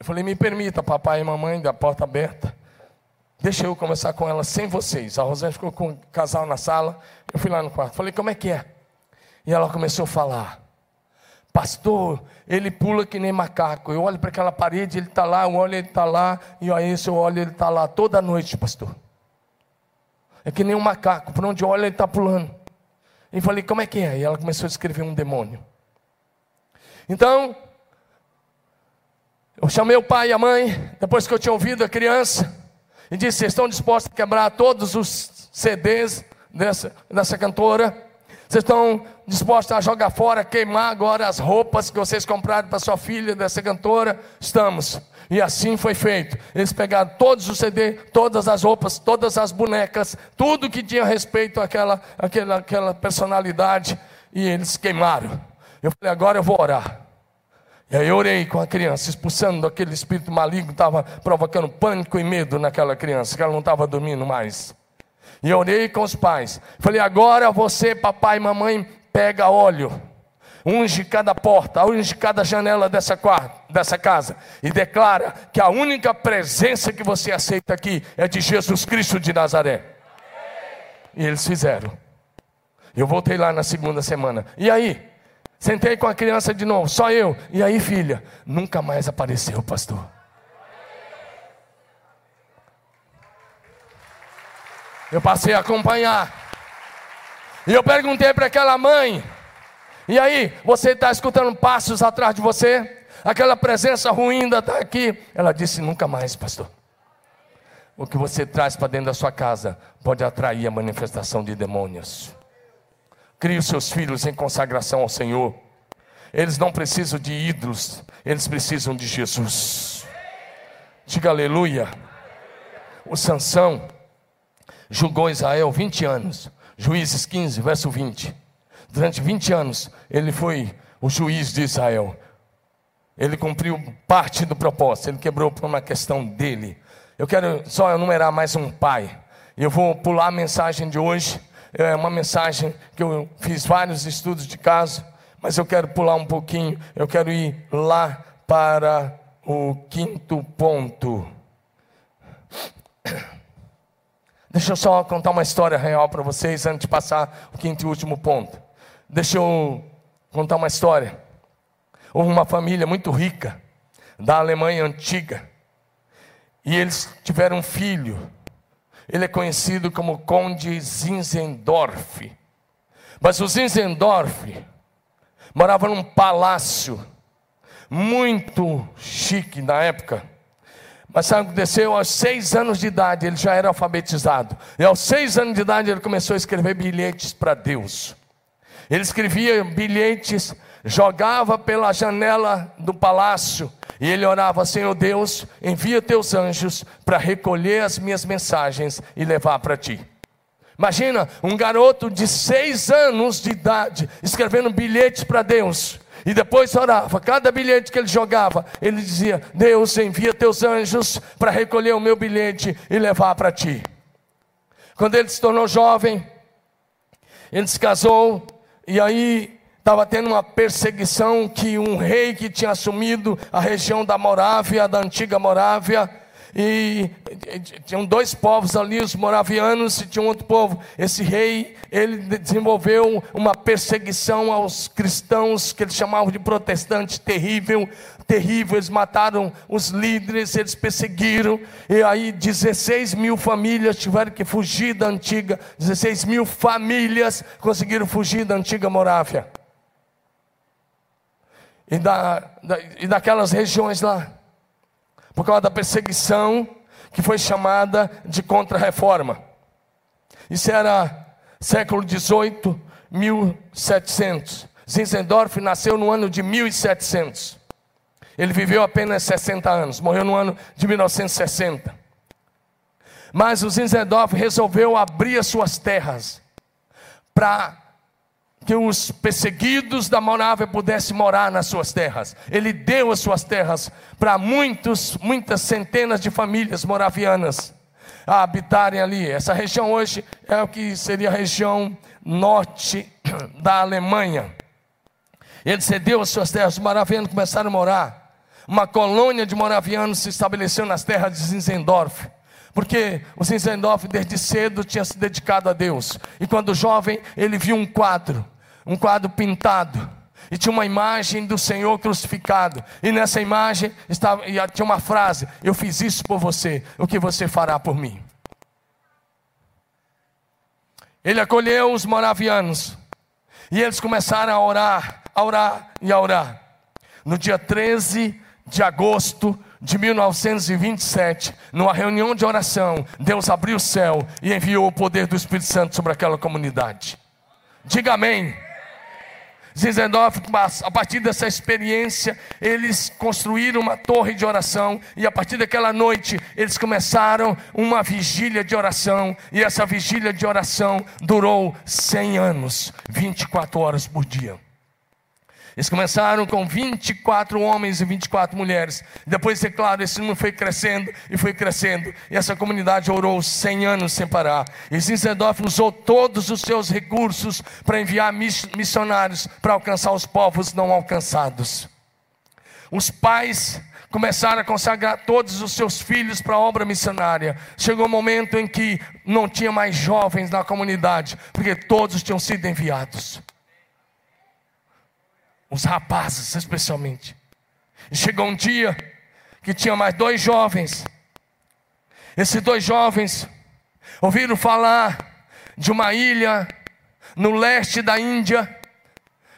Eu falei, me permita, papai e mamãe, da porta aberta. Deixa eu conversar com ela sem vocês. A Rosane ficou com o casal na sala. Eu fui lá no quarto. Falei, como é que é? E ela começou a falar. Pastor, ele pula que nem macaco. Eu olho para aquela parede, ele está lá, eu olho, ele está lá, e aí eu olho, ele está lá toda noite, pastor. É que nem um macaco, por onde olha ele está pulando. E falei, como é que é? E ela começou a escrever um demônio. Então, eu chamei o pai e a mãe, depois que eu tinha ouvido a criança, e disse: Vocês estão dispostos a quebrar todos os CDs dessa, dessa cantora? Vocês estão dispostos a jogar fora, queimar agora as roupas que vocês compraram para sua filha, dessa cantora? Estamos. E assim foi feito. Eles pegaram todos os CD, todas as roupas, todas as bonecas, tudo que tinha respeito àquela, àquela, àquela personalidade, e eles queimaram. Eu falei, agora eu vou orar. E aí eu orei com a criança, expulsando aquele espírito maligno que estava provocando pânico e medo naquela criança, que ela não estava dormindo mais. E eu orei com os pais. Falei, agora você, papai e mamãe, pega óleo. Unge cada porta, unge cada janela dessa, dessa casa. E declara que a única presença que você aceita aqui é de Jesus Cristo de Nazaré. E eles fizeram. Eu voltei lá na segunda semana. E aí? Sentei com a criança de novo, só eu. E aí, filha? Nunca mais apareceu, pastor. Eu passei a acompanhar. E eu perguntei para aquela mãe: e aí, você está escutando passos atrás de você? Aquela presença ruim está aqui. Ela disse: nunca mais, pastor. O que você traz para dentro da sua casa pode atrair a manifestação de demônios. Crie os seus filhos em consagração ao Senhor. Eles não precisam de ídolos, eles precisam de Jesus. Diga aleluia. O Sansão julgou Israel 20 anos. Juízes 15, verso 20. Durante 20 anos, ele foi o juiz de Israel. Ele cumpriu parte do propósito, ele quebrou por uma questão dele. Eu quero só enumerar mais um pai. Eu vou pular a mensagem de hoje. É uma mensagem que eu fiz vários estudos de caso, mas eu quero pular um pouquinho. Eu quero ir lá para o quinto ponto. Deixa eu só contar uma história real para vocês antes de passar o quinto e último ponto. Deixa eu contar uma história. Houve uma família muito rica da Alemanha antiga e eles tiveram um filho. Ele é conhecido como Conde Zinzendorf. Mas o Zinzendorf morava num palácio muito chique na época. Mas sabe o que aconteceu? Aos seis anos de idade ele já era alfabetizado. E aos seis anos de idade ele começou a escrever bilhetes para Deus. Ele escrevia bilhetes, jogava pela janela do palácio e ele orava: Senhor Deus, envia teus anjos para recolher as minhas mensagens e levar para ti. Imagina um garoto de seis anos de idade escrevendo bilhetes para Deus. E depois orava. Cada bilhete que ele jogava, ele dizia: Deus envia teus anjos para recolher o meu bilhete e levar para ti. Quando ele se tornou jovem, ele se casou, e aí estava tendo uma perseguição que um rei que tinha assumido a região da Morávia, da antiga Morávia, e, tinham dois povos ali, os moravianos e tinha um outro povo. Esse rei, ele desenvolveu uma perseguição aos cristãos que eles chamavam de protestantes terrível, terrível. Eles mataram os líderes, eles perseguiram, e aí 16 mil famílias tiveram que fugir da antiga, 16 mil famílias conseguiram fugir da antiga Morávia. E, da, da, e daquelas regiões lá por causa da perseguição que foi chamada de contra-reforma. Isso era século XVIII, 1700. Zinzendorf nasceu no ano de 1700. Ele viveu apenas 60 anos, morreu no ano de 1960. Mas o Zinzendorf resolveu abrir as suas terras para que os perseguidos da Morávia pudessem morar nas suas terras. Ele deu as suas terras para muitos, muitas centenas de famílias moravianas a habitarem ali. Essa região hoje é o que seria a região norte da Alemanha. Ele cedeu as suas terras, os moravianos começaram a morar. Uma colônia de moravianos se estabeleceu nas terras de Zinzendorf. Porque o Zinzendorf desde cedo tinha se dedicado a Deus. E quando jovem, ele viu um quadro um quadro pintado. E tinha uma imagem do Senhor crucificado. E nessa imagem estava, tinha uma frase: Eu fiz isso por você, o que você fará por mim? Ele acolheu os moravianos. E eles começaram a orar, a orar e a orar. No dia 13 de agosto de 1927, numa reunião de oração, Deus abriu o céu e enviou o poder do Espírito Santo sobre aquela comunidade. Diga amém. Zinzendorf, a partir dessa experiência, eles construíram uma torre de oração, e a partir daquela noite, eles começaram uma vigília de oração, e essa vigília de oração durou 100 anos, 24 horas por dia. Eles começaram com 24 homens e 24 mulheres. Depois, é claro, esse número foi crescendo e foi crescendo. E essa comunidade orou 100 anos sem parar. E Zinzendorf usou todos os seus recursos para enviar missionários para alcançar os povos não alcançados. Os pais começaram a consagrar todos os seus filhos para a obra missionária. Chegou um momento em que não tinha mais jovens na comunidade, porque todos tinham sido enviados os rapazes especialmente. E chegou um dia que tinha mais dois jovens. Esses dois jovens ouviram falar de uma ilha no leste da Índia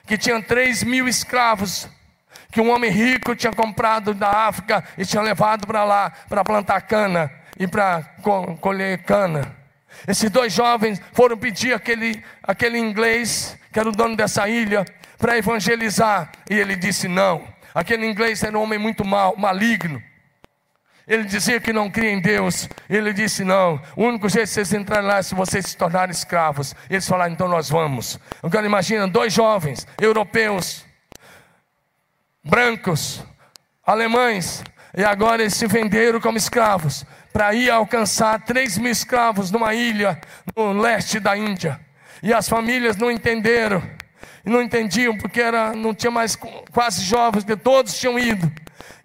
que tinha três mil escravos que um homem rico tinha comprado da África e tinha levado para lá para plantar cana e para colher cana. Esses dois jovens foram pedir aquele, aquele inglês que era o dono dessa ilha para evangelizar. E ele disse: Não. Aquele inglês era um homem muito mal, maligno. Ele dizia que não cria em Deus. Ele disse: Não, o único jeito de vocês entrarem lá é se vocês se tornarem escravos. Eles falaram: Então nós vamos. Agora imagina dois jovens europeus, brancos, alemães, e agora eles se venderam como escravos para ir alcançar 3 mil escravos numa ilha no leste da Índia. E as famílias não entenderam e não entendiam porque era, não tinha mais quase jovens, porque todos tinham ido.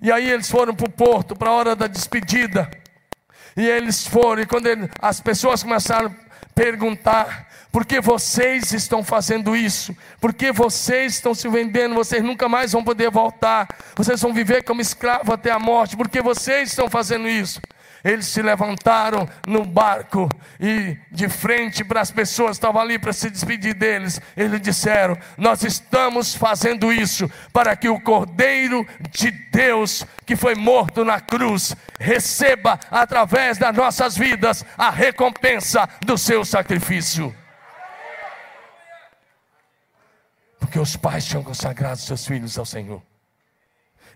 E aí eles foram para o porto para a hora da despedida. E eles foram, e quando ele, as pessoas começaram a perguntar: por que vocês estão fazendo isso? Por que vocês estão se vendendo? Vocês nunca mais vão poder voltar. Vocês vão viver como escravo até a morte. Por que vocês estão fazendo isso? Eles se levantaram no barco e, de frente para as pessoas estavam ali para se despedir deles, eles disseram: Nós estamos fazendo isso para que o Cordeiro de Deus, que foi morto na cruz, receba através das nossas vidas a recompensa do seu sacrifício. Porque os pais tinham consagrado seus filhos ao Senhor.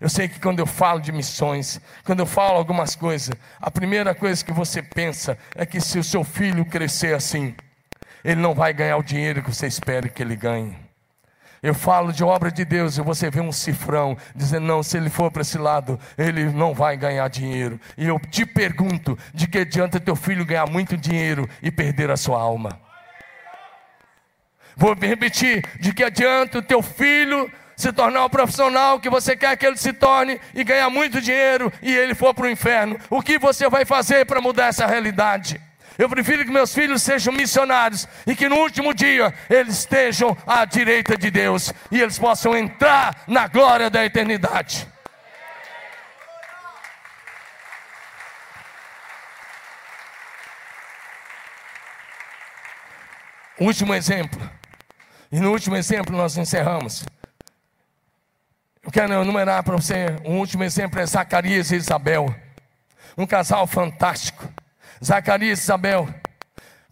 Eu sei que quando eu falo de missões, quando eu falo algumas coisas, a primeira coisa que você pensa é que se o seu filho crescer assim, ele não vai ganhar o dinheiro que você espera que ele ganhe. Eu falo de obra de Deus e você vê um cifrão dizendo: não, se ele for para esse lado, ele não vai ganhar dinheiro. E eu te pergunto: de que adianta teu filho ganhar muito dinheiro e perder a sua alma? Vou repetir: de que adianta teu filho se tornar o profissional que você quer que ele se torne e ganhar muito dinheiro e ele for para o inferno. O que você vai fazer para mudar essa realidade? Eu prefiro que meus filhos sejam missionários e que no último dia eles estejam à direita de Deus e eles possam entrar na glória da eternidade. Último exemplo. E no último exemplo nós encerramos. Eu quero enumerar para você um último exemplo: é Zacarias e Isabel. Um casal fantástico. Zacarias e Isabel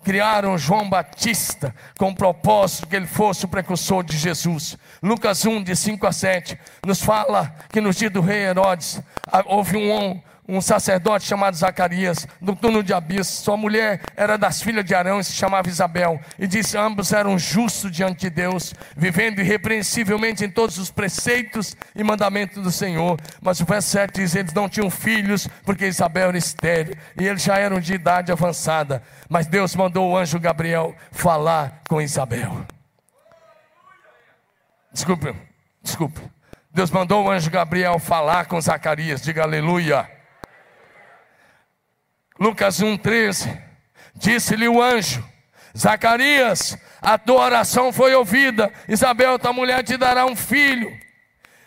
criaram João Batista com o propósito que ele fosse o precursor de Jesus. Lucas 1, de 5 a 7, nos fala que no dia do rei Herodes houve um, um sacerdote chamado Zacarias, do turno de Abis. Sua mulher era das filhas de Arão e se chamava Isabel. E disse: ambos eram justos diante de Deus, vivendo irrepreensivelmente em todos os preceitos e mandamentos do Senhor. Mas o verso 7 diz: eles não tinham filhos, porque Isabel era estéril e eles já eram de idade avançada. Mas Deus mandou o anjo Gabriel falar com Isabel. Desculpe, desculpe. Deus mandou o anjo Gabriel falar com Zacarias, diga aleluia. Lucas 1,13. Disse-lhe o anjo: Zacarias, a tua oração foi ouvida. Isabel, tua mulher te dará um filho.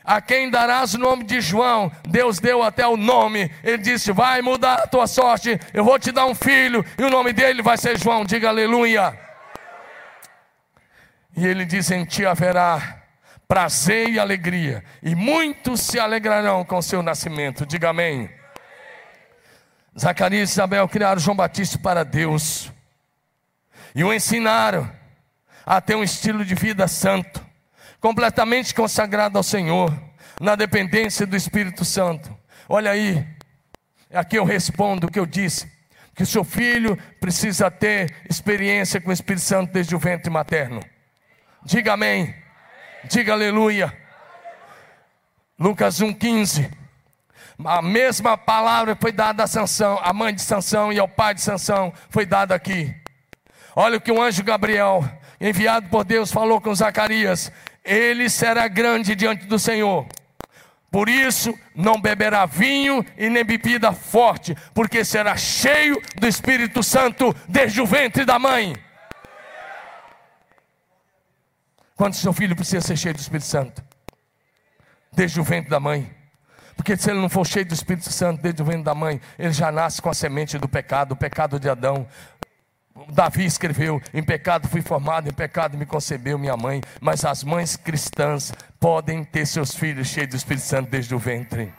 A quem darás o nome de João? Deus deu até o nome. Ele disse: Vai mudar a tua sorte. Eu vou te dar um filho. E o nome dele vai ser João. Diga aleluia. E ele diz: Em ti haverá prazer e alegria. E muitos se alegrarão com o seu nascimento. Diga amém. Zacarias e Isabel criaram João Batista para Deus e o ensinaram a ter um estilo de vida santo, completamente consagrado ao Senhor, na dependência do Espírito Santo. Olha aí, aqui eu respondo o que eu disse: que o seu filho precisa ter experiência com o Espírito Santo desde o ventre materno. Diga amém, diga aleluia. Lucas 1,15 a mesma palavra foi dada a Sansão, a mãe de Sansão e ao pai de Sansão foi dada aqui. Olha o que o anjo Gabriel, enviado por Deus, falou com Zacarias: Ele será grande diante do Senhor. Por isso, não beberá vinho e nem bebida forte, porque será cheio do Espírito Santo desde o ventre da mãe. Quando seu filho precisa ser cheio do Espírito Santo? Desde o ventre da mãe. Porque se ele não for cheio do Espírito Santo desde o ventre da mãe, ele já nasce com a semente do pecado, o pecado de Adão. Davi escreveu: Em pecado fui formado, em pecado me concebeu minha mãe. Mas as mães cristãs podem ter seus filhos cheios do Espírito Santo desde o ventre.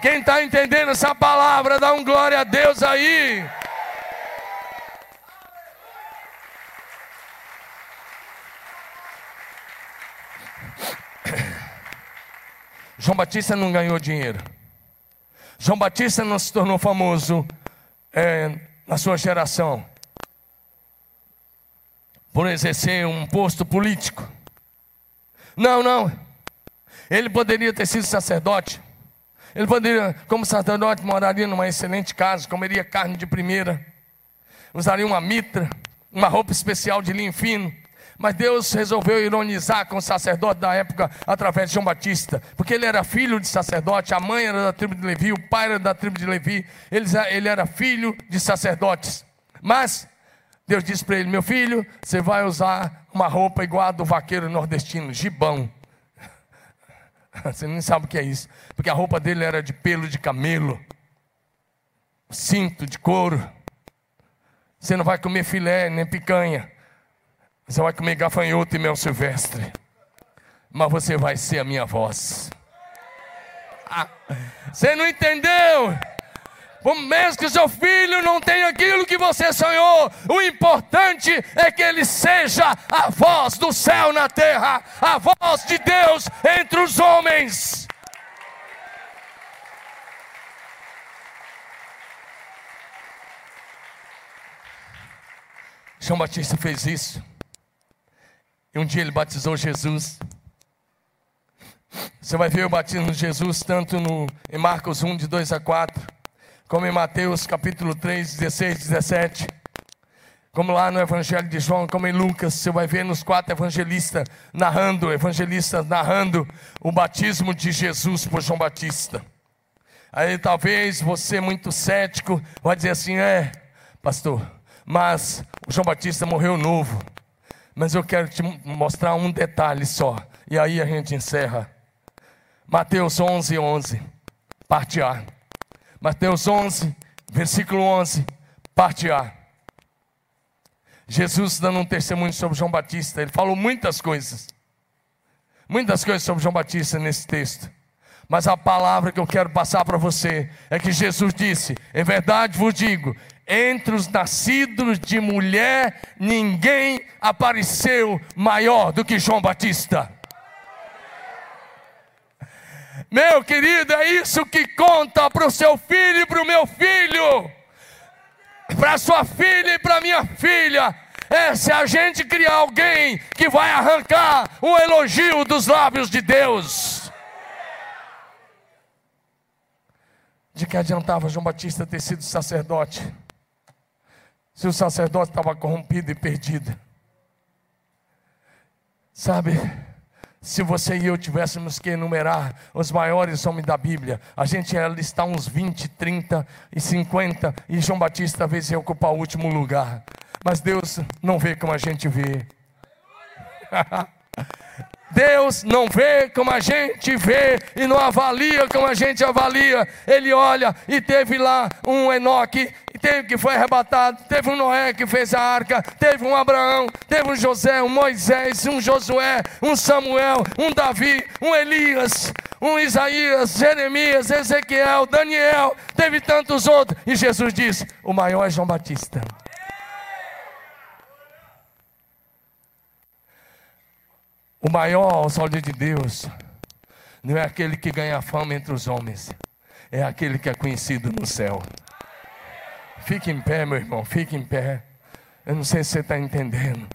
Quem está entendendo essa palavra, dá um glória a Deus aí. João Batista não ganhou dinheiro. João Batista não se tornou famoso é, na sua geração por exercer um posto político. Não, não. Ele poderia ter sido sacerdote. Ele poderia, como sacerdote, moraria numa excelente casa, comeria carne de primeira, usaria uma mitra, uma roupa especial de linho fino mas Deus resolveu ironizar com o sacerdote da época através de João Batista, porque ele era filho de sacerdote, a mãe era da tribo de Levi, o pai era da tribo de Levi, ele, era filho de sacerdotes. Mas Deus disse para ele: Meu filho, você vai usar uma roupa igual a do vaqueiro nordestino, gibão. Você nem sabe o que é isso, porque a roupa dele era de pelo de camelo, cinto de couro. Você não vai comer filé nem picanha. Você vai comer gafanhoto e mel silvestre. Mas você vai ser a minha voz. Ah, você não entendeu? Por mesmo que seu filho não tenha aquilo que você sonhou, o importante é que ele seja a voz do céu na terra, a voz de Deus entre os homens. João Batista fez isso. E um dia ele batizou Jesus. Você vai ver o batismo de Jesus tanto no, em Marcos 1, de 2 a 4, como em Mateus capítulo 3, 16, 17. Como lá no Evangelho de João, como em Lucas, você vai ver nos quatro evangelistas narrando, evangelistas narrando o batismo de Jesus por João Batista. Aí talvez você, muito cético, vai dizer assim: é, pastor, mas o João Batista morreu novo. Mas eu quero te mostrar um detalhe só, e aí a gente encerra. Mateus 11, 11, parte A. Mateus 11, versículo 11, parte A. Jesus dando um testemunho sobre João Batista, ele falou muitas coisas, muitas coisas sobre João Batista nesse texto. Mas a palavra que eu quero passar para você é que Jesus disse: Em verdade vos digo, entre os nascidos de mulher, ninguém apareceu maior do que João Batista. Meu querido, é isso que conta para o seu filho e para o meu filho, para sua filha e para minha filha. É se a gente criar alguém que vai arrancar um elogio dos lábios de Deus. De que adiantava João Batista ter sido sacerdote? Se o sacerdote estava corrompido e perdido. Sabe? Se você e eu tivéssemos que enumerar os maiores homens da Bíblia, a gente ia listar uns 20, 30 e 50, e João Batista talvez ia ocupar o último lugar. Mas Deus não vê como a gente vê. Deus não vê como a gente vê e não avalia como a gente avalia. Ele olha e teve lá um Enoque, teve que foi arrebatado, teve um Noé que fez a arca, teve um Abraão, teve um José, um Moisés, um Josué, um Samuel, um Davi, um Elias, um Isaías, Jeremias, Ezequiel, Daniel, teve tantos outros. E Jesus disse: o maior é João Batista. O maior aos olhos de Deus não é aquele que ganha fama entre os homens, é aquele que é conhecido no céu. Fique em pé, meu irmão, fique em pé. Eu não sei se você está entendendo.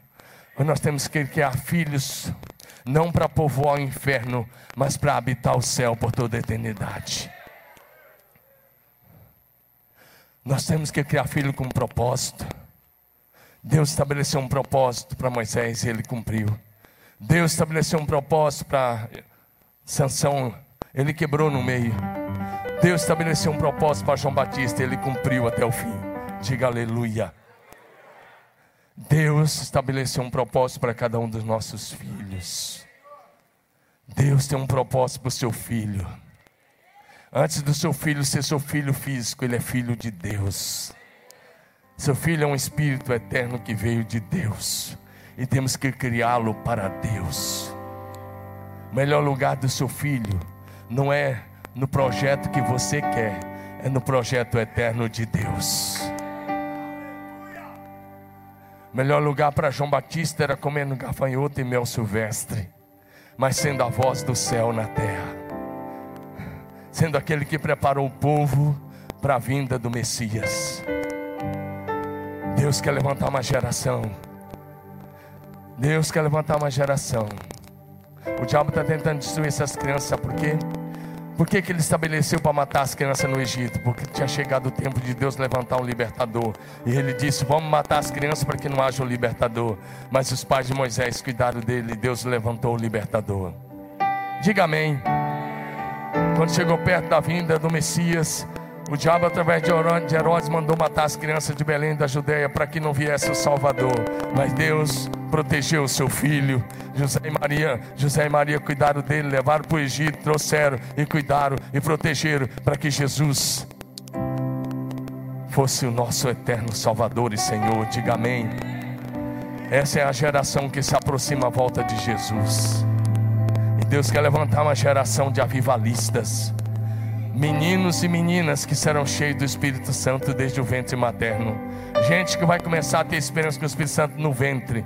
Mas nós temos que criar filhos, não para povoar o inferno, mas para habitar o céu por toda a eternidade. Nós temos que criar filho com um propósito. Deus estabeleceu um propósito para Moisés e ele cumpriu. Deus estabeleceu um propósito para Sansão, ele quebrou no meio. Deus estabeleceu um propósito para João Batista, ele cumpriu até o fim. Diga aleluia. Deus estabeleceu um propósito para cada um dos nossos filhos. Deus tem um propósito para o seu filho. Antes do seu filho ser seu filho físico, ele é filho de Deus. Seu filho é um espírito eterno que veio de Deus e temos que criá-lo para Deus. O melhor lugar do seu filho não é no projeto que você quer, é no projeto eterno de Deus. O melhor lugar para João Batista era comendo gafanhoto e mel silvestre, mas sendo a voz do céu na terra, sendo aquele que preparou o povo para a vinda do Messias. Deus quer levantar uma geração Deus quer levantar uma geração. O diabo está tentando destruir essas crianças, sabe por quê? Por que, que ele estabeleceu para matar as crianças no Egito? Porque tinha chegado o tempo de Deus levantar um libertador. E ele disse: Vamos matar as crianças para que não haja um libertador. Mas os pais de Moisés cuidaram dele e Deus levantou o libertador. Diga amém. Quando chegou perto da vinda do Messias, o diabo, através de Herodes, mandou matar as crianças de Belém da Judéia para que não viesse o Salvador. Mas Deus protegeu o seu filho. José e Maria, José e Maria cuidaram dele, levaram para o Egito, trouxeram e cuidaram e protegeram para que Jesus fosse o nosso eterno Salvador e Senhor. Diga amém. Essa é a geração que se aproxima à volta de Jesus. E Deus quer levantar uma geração de avivalistas meninos e meninas que serão cheios do Espírito Santo desde o ventre materno. Gente que vai começar a ter experiência com o Espírito Santo no ventre.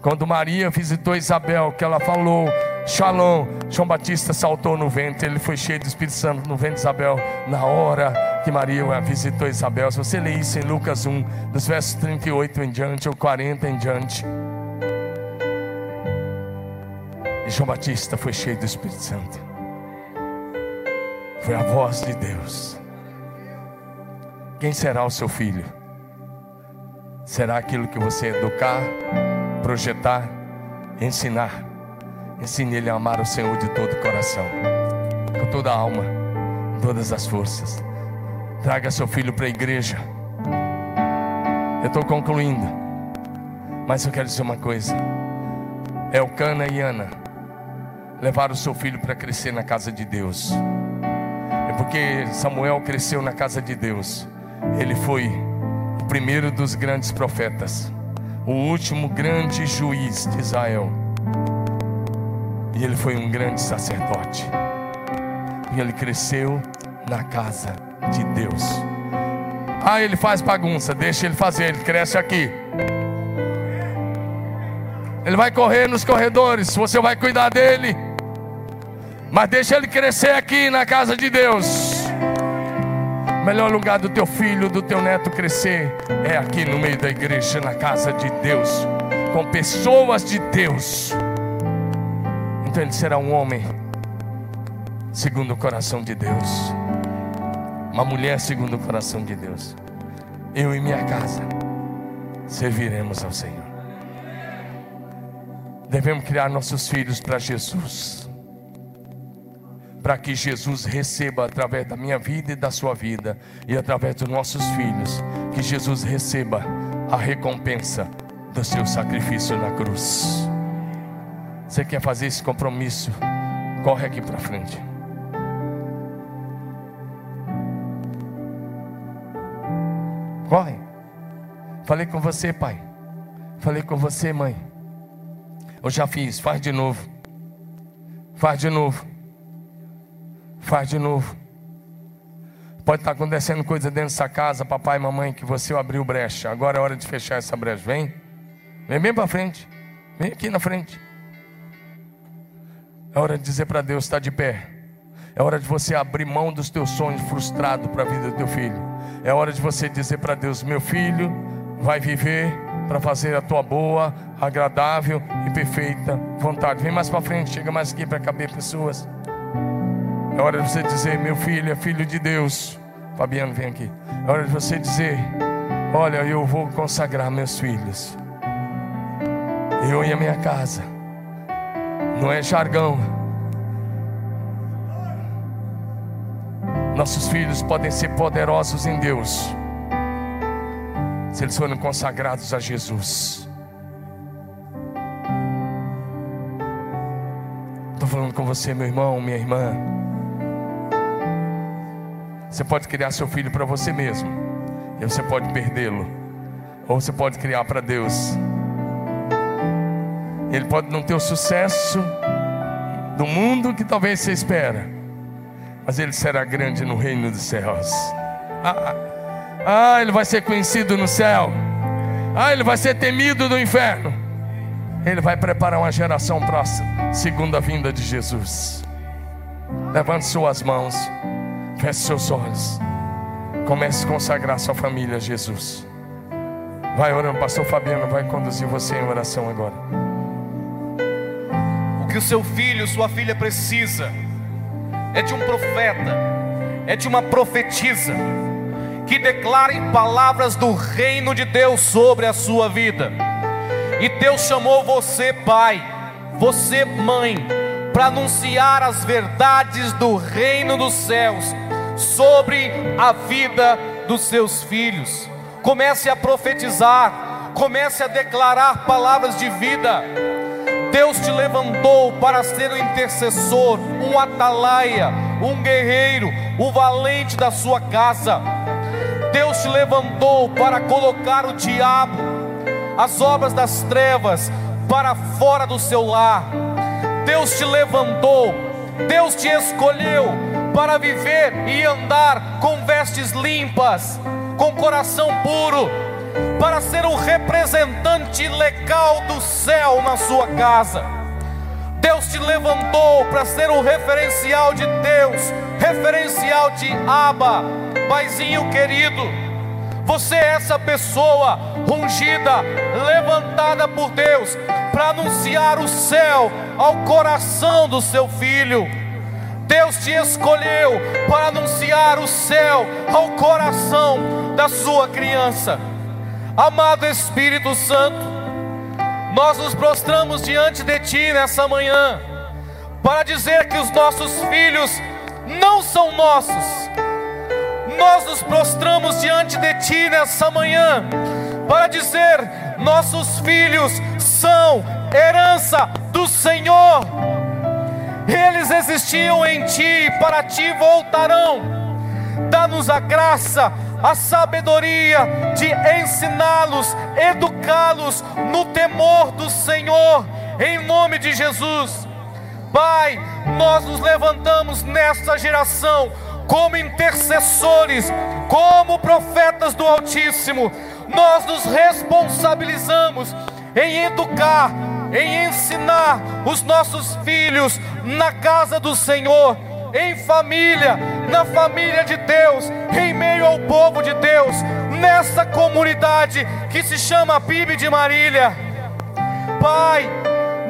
Quando Maria visitou Isabel, que ela falou, Shalom, João Batista saltou no ventre, ele foi cheio do Espírito Santo no ventre de Isabel, na hora que Maria visitou Isabel. Se você ler isso em Lucas 1, dos versos 38 em diante, ou 40 em diante. E João Batista foi cheio do Espírito Santo. Foi a voz de Deus. Quem será o seu filho? será aquilo que você educar, projetar, ensinar. Ensine ele a amar o Senhor de todo o coração, com toda a alma, todas as forças. Traga seu filho para a igreja. Eu estou concluindo, mas eu quero dizer uma coisa. Elcana e Ana levaram o seu filho para crescer na casa de Deus. É porque Samuel cresceu na casa de Deus. Ele foi o primeiro dos grandes profetas, o último grande juiz de Israel. E ele foi um grande sacerdote. E ele cresceu na casa de Deus. Ah, ele faz bagunça, deixa ele fazer, ele cresce aqui. Ele vai correr nos corredores, você vai cuidar dele. Mas deixa ele crescer aqui na casa de Deus. Melhor lugar do teu filho, do teu neto crescer é aqui no meio da igreja, na casa de Deus, com pessoas de Deus. Então ele será um homem segundo o coração de Deus, uma mulher segundo o coração de Deus. Eu e minha casa serviremos ao Senhor. Devemos criar nossos filhos para Jesus. Para que Jesus receba através da minha vida e da sua vida, e através dos nossos filhos, que Jesus receba a recompensa do seu sacrifício na cruz. Você quer fazer esse compromisso? Corre aqui para frente. Corre. Falei com você, pai. Falei com você, mãe. Eu já fiz, faz de novo. Faz de novo. Faz de novo. Pode estar acontecendo coisa dentro dessa casa, papai e mamãe, que você abriu brecha. Agora é hora de fechar essa brecha. Vem. Vem bem para frente. Vem aqui na frente. É hora de dizer para Deus: está de pé. É hora de você abrir mão dos teus sonhos frustrados para a vida do teu filho. É hora de você dizer para Deus: meu filho vai viver para fazer a tua boa, agradável e perfeita vontade. Vem mais para frente, chega mais aqui para caber pessoas. É hora de você dizer: Meu filho é filho de Deus. Fabiano, vem aqui. É hora de você dizer: Olha, eu vou consagrar meus filhos. Eu e a minha casa. Não é jargão. Nossos filhos podem ser poderosos em Deus se eles forem consagrados a Jesus. Estou falando com você, meu irmão, minha irmã. Você pode criar seu filho para você mesmo, e você pode perdê-lo, ou você pode criar para Deus. Ele pode não ter o sucesso do mundo que talvez você espera, mas ele será grande no reino dos céus. Ah, ah. Ah, ele vai ser conhecido no céu. Ah, ele vai ser temido no inferno. Ele vai preparar uma geração próxima, segunda vinda de Jesus. Levante suas mãos, feche seus olhos. Comece a consagrar sua família a Jesus. Vai orando, pastor Fabiano vai conduzir você em oração agora. O que o seu filho, sua filha precisa é de um profeta, é de uma profetisa que declarem palavras do reino de Deus sobre a sua vida. E Deus chamou você, pai, você, mãe, para anunciar as verdades do reino dos céus sobre a vida dos seus filhos. Comece a profetizar, comece a declarar palavras de vida. Deus te levantou para ser um intercessor, um atalaia, um guerreiro, o valente da sua casa. Deus te levantou para colocar o diabo, as obras das trevas, para fora do seu lar. Deus te levantou, Deus te escolheu para viver e andar com vestes limpas, com coração puro, para ser um representante legal do céu na sua casa. Deus te levantou para ser um referencial de Deus, referencial de Abba Paizinho querido, você é essa pessoa ungida, levantada por Deus, para anunciar o céu ao coração do seu filho. Deus te escolheu para anunciar o céu ao coração da sua criança. Amado Espírito Santo, nós nos prostramos diante de Ti nessa manhã, para dizer que os nossos filhos não são nossos. Nós nos prostramos diante de Ti nessa manhã, para dizer: nossos filhos são herança do Senhor. Eles existiam em Ti, para Ti voltarão. Dá-nos a graça a sabedoria de ensiná-los, educá-los no temor do Senhor, em nome de Jesus. Pai, nós nos levantamos nesta geração como intercessores, como profetas do Altíssimo, nós nos responsabilizamos em educar, em ensinar os nossos filhos na casa do Senhor em família, na família de Deus, em meio ao povo de Deus, nessa comunidade que se chama PIB de Marília. Pai,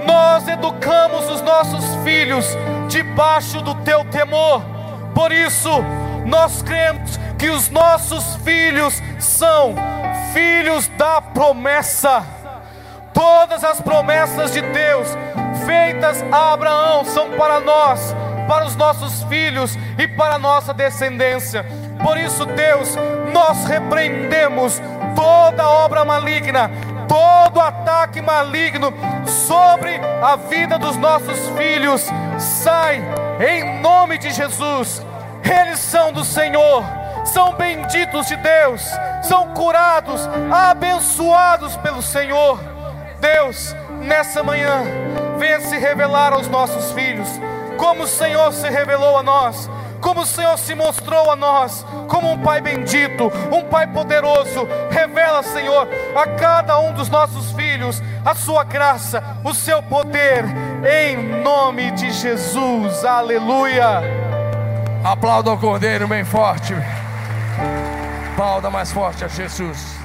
nós educamos os nossos filhos debaixo do teu temor, por isso, nós cremos que os nossos filhos são filhos da promessa. Todas as promessas de Deus feitas a Abraão são para nós para os nossos filhos e para a nossa descendência. Por isso, Deus, nós repreendemos toda obra maligna, todo ataque maligno sobre a vida dos nossos filhos. Sai em nome de Jesus. Eles são do Senhor, são benditos de Deus, são curados, abençoados pelo Senhor. Deus, nessa manhã, venha se revelar aos nossos filhos como o Senhor se revelou a nós, como o Senhor se mostrou a nós, como um Pai bendito, um Pai poderoso. Revela, Senhor, a cada um dos nossos filhos a Sua graça, o Seu poder, em nome de Jesus. Aleluia. Aplauda o Cordeiro bem forte. Aplauda mais forte a Jesus.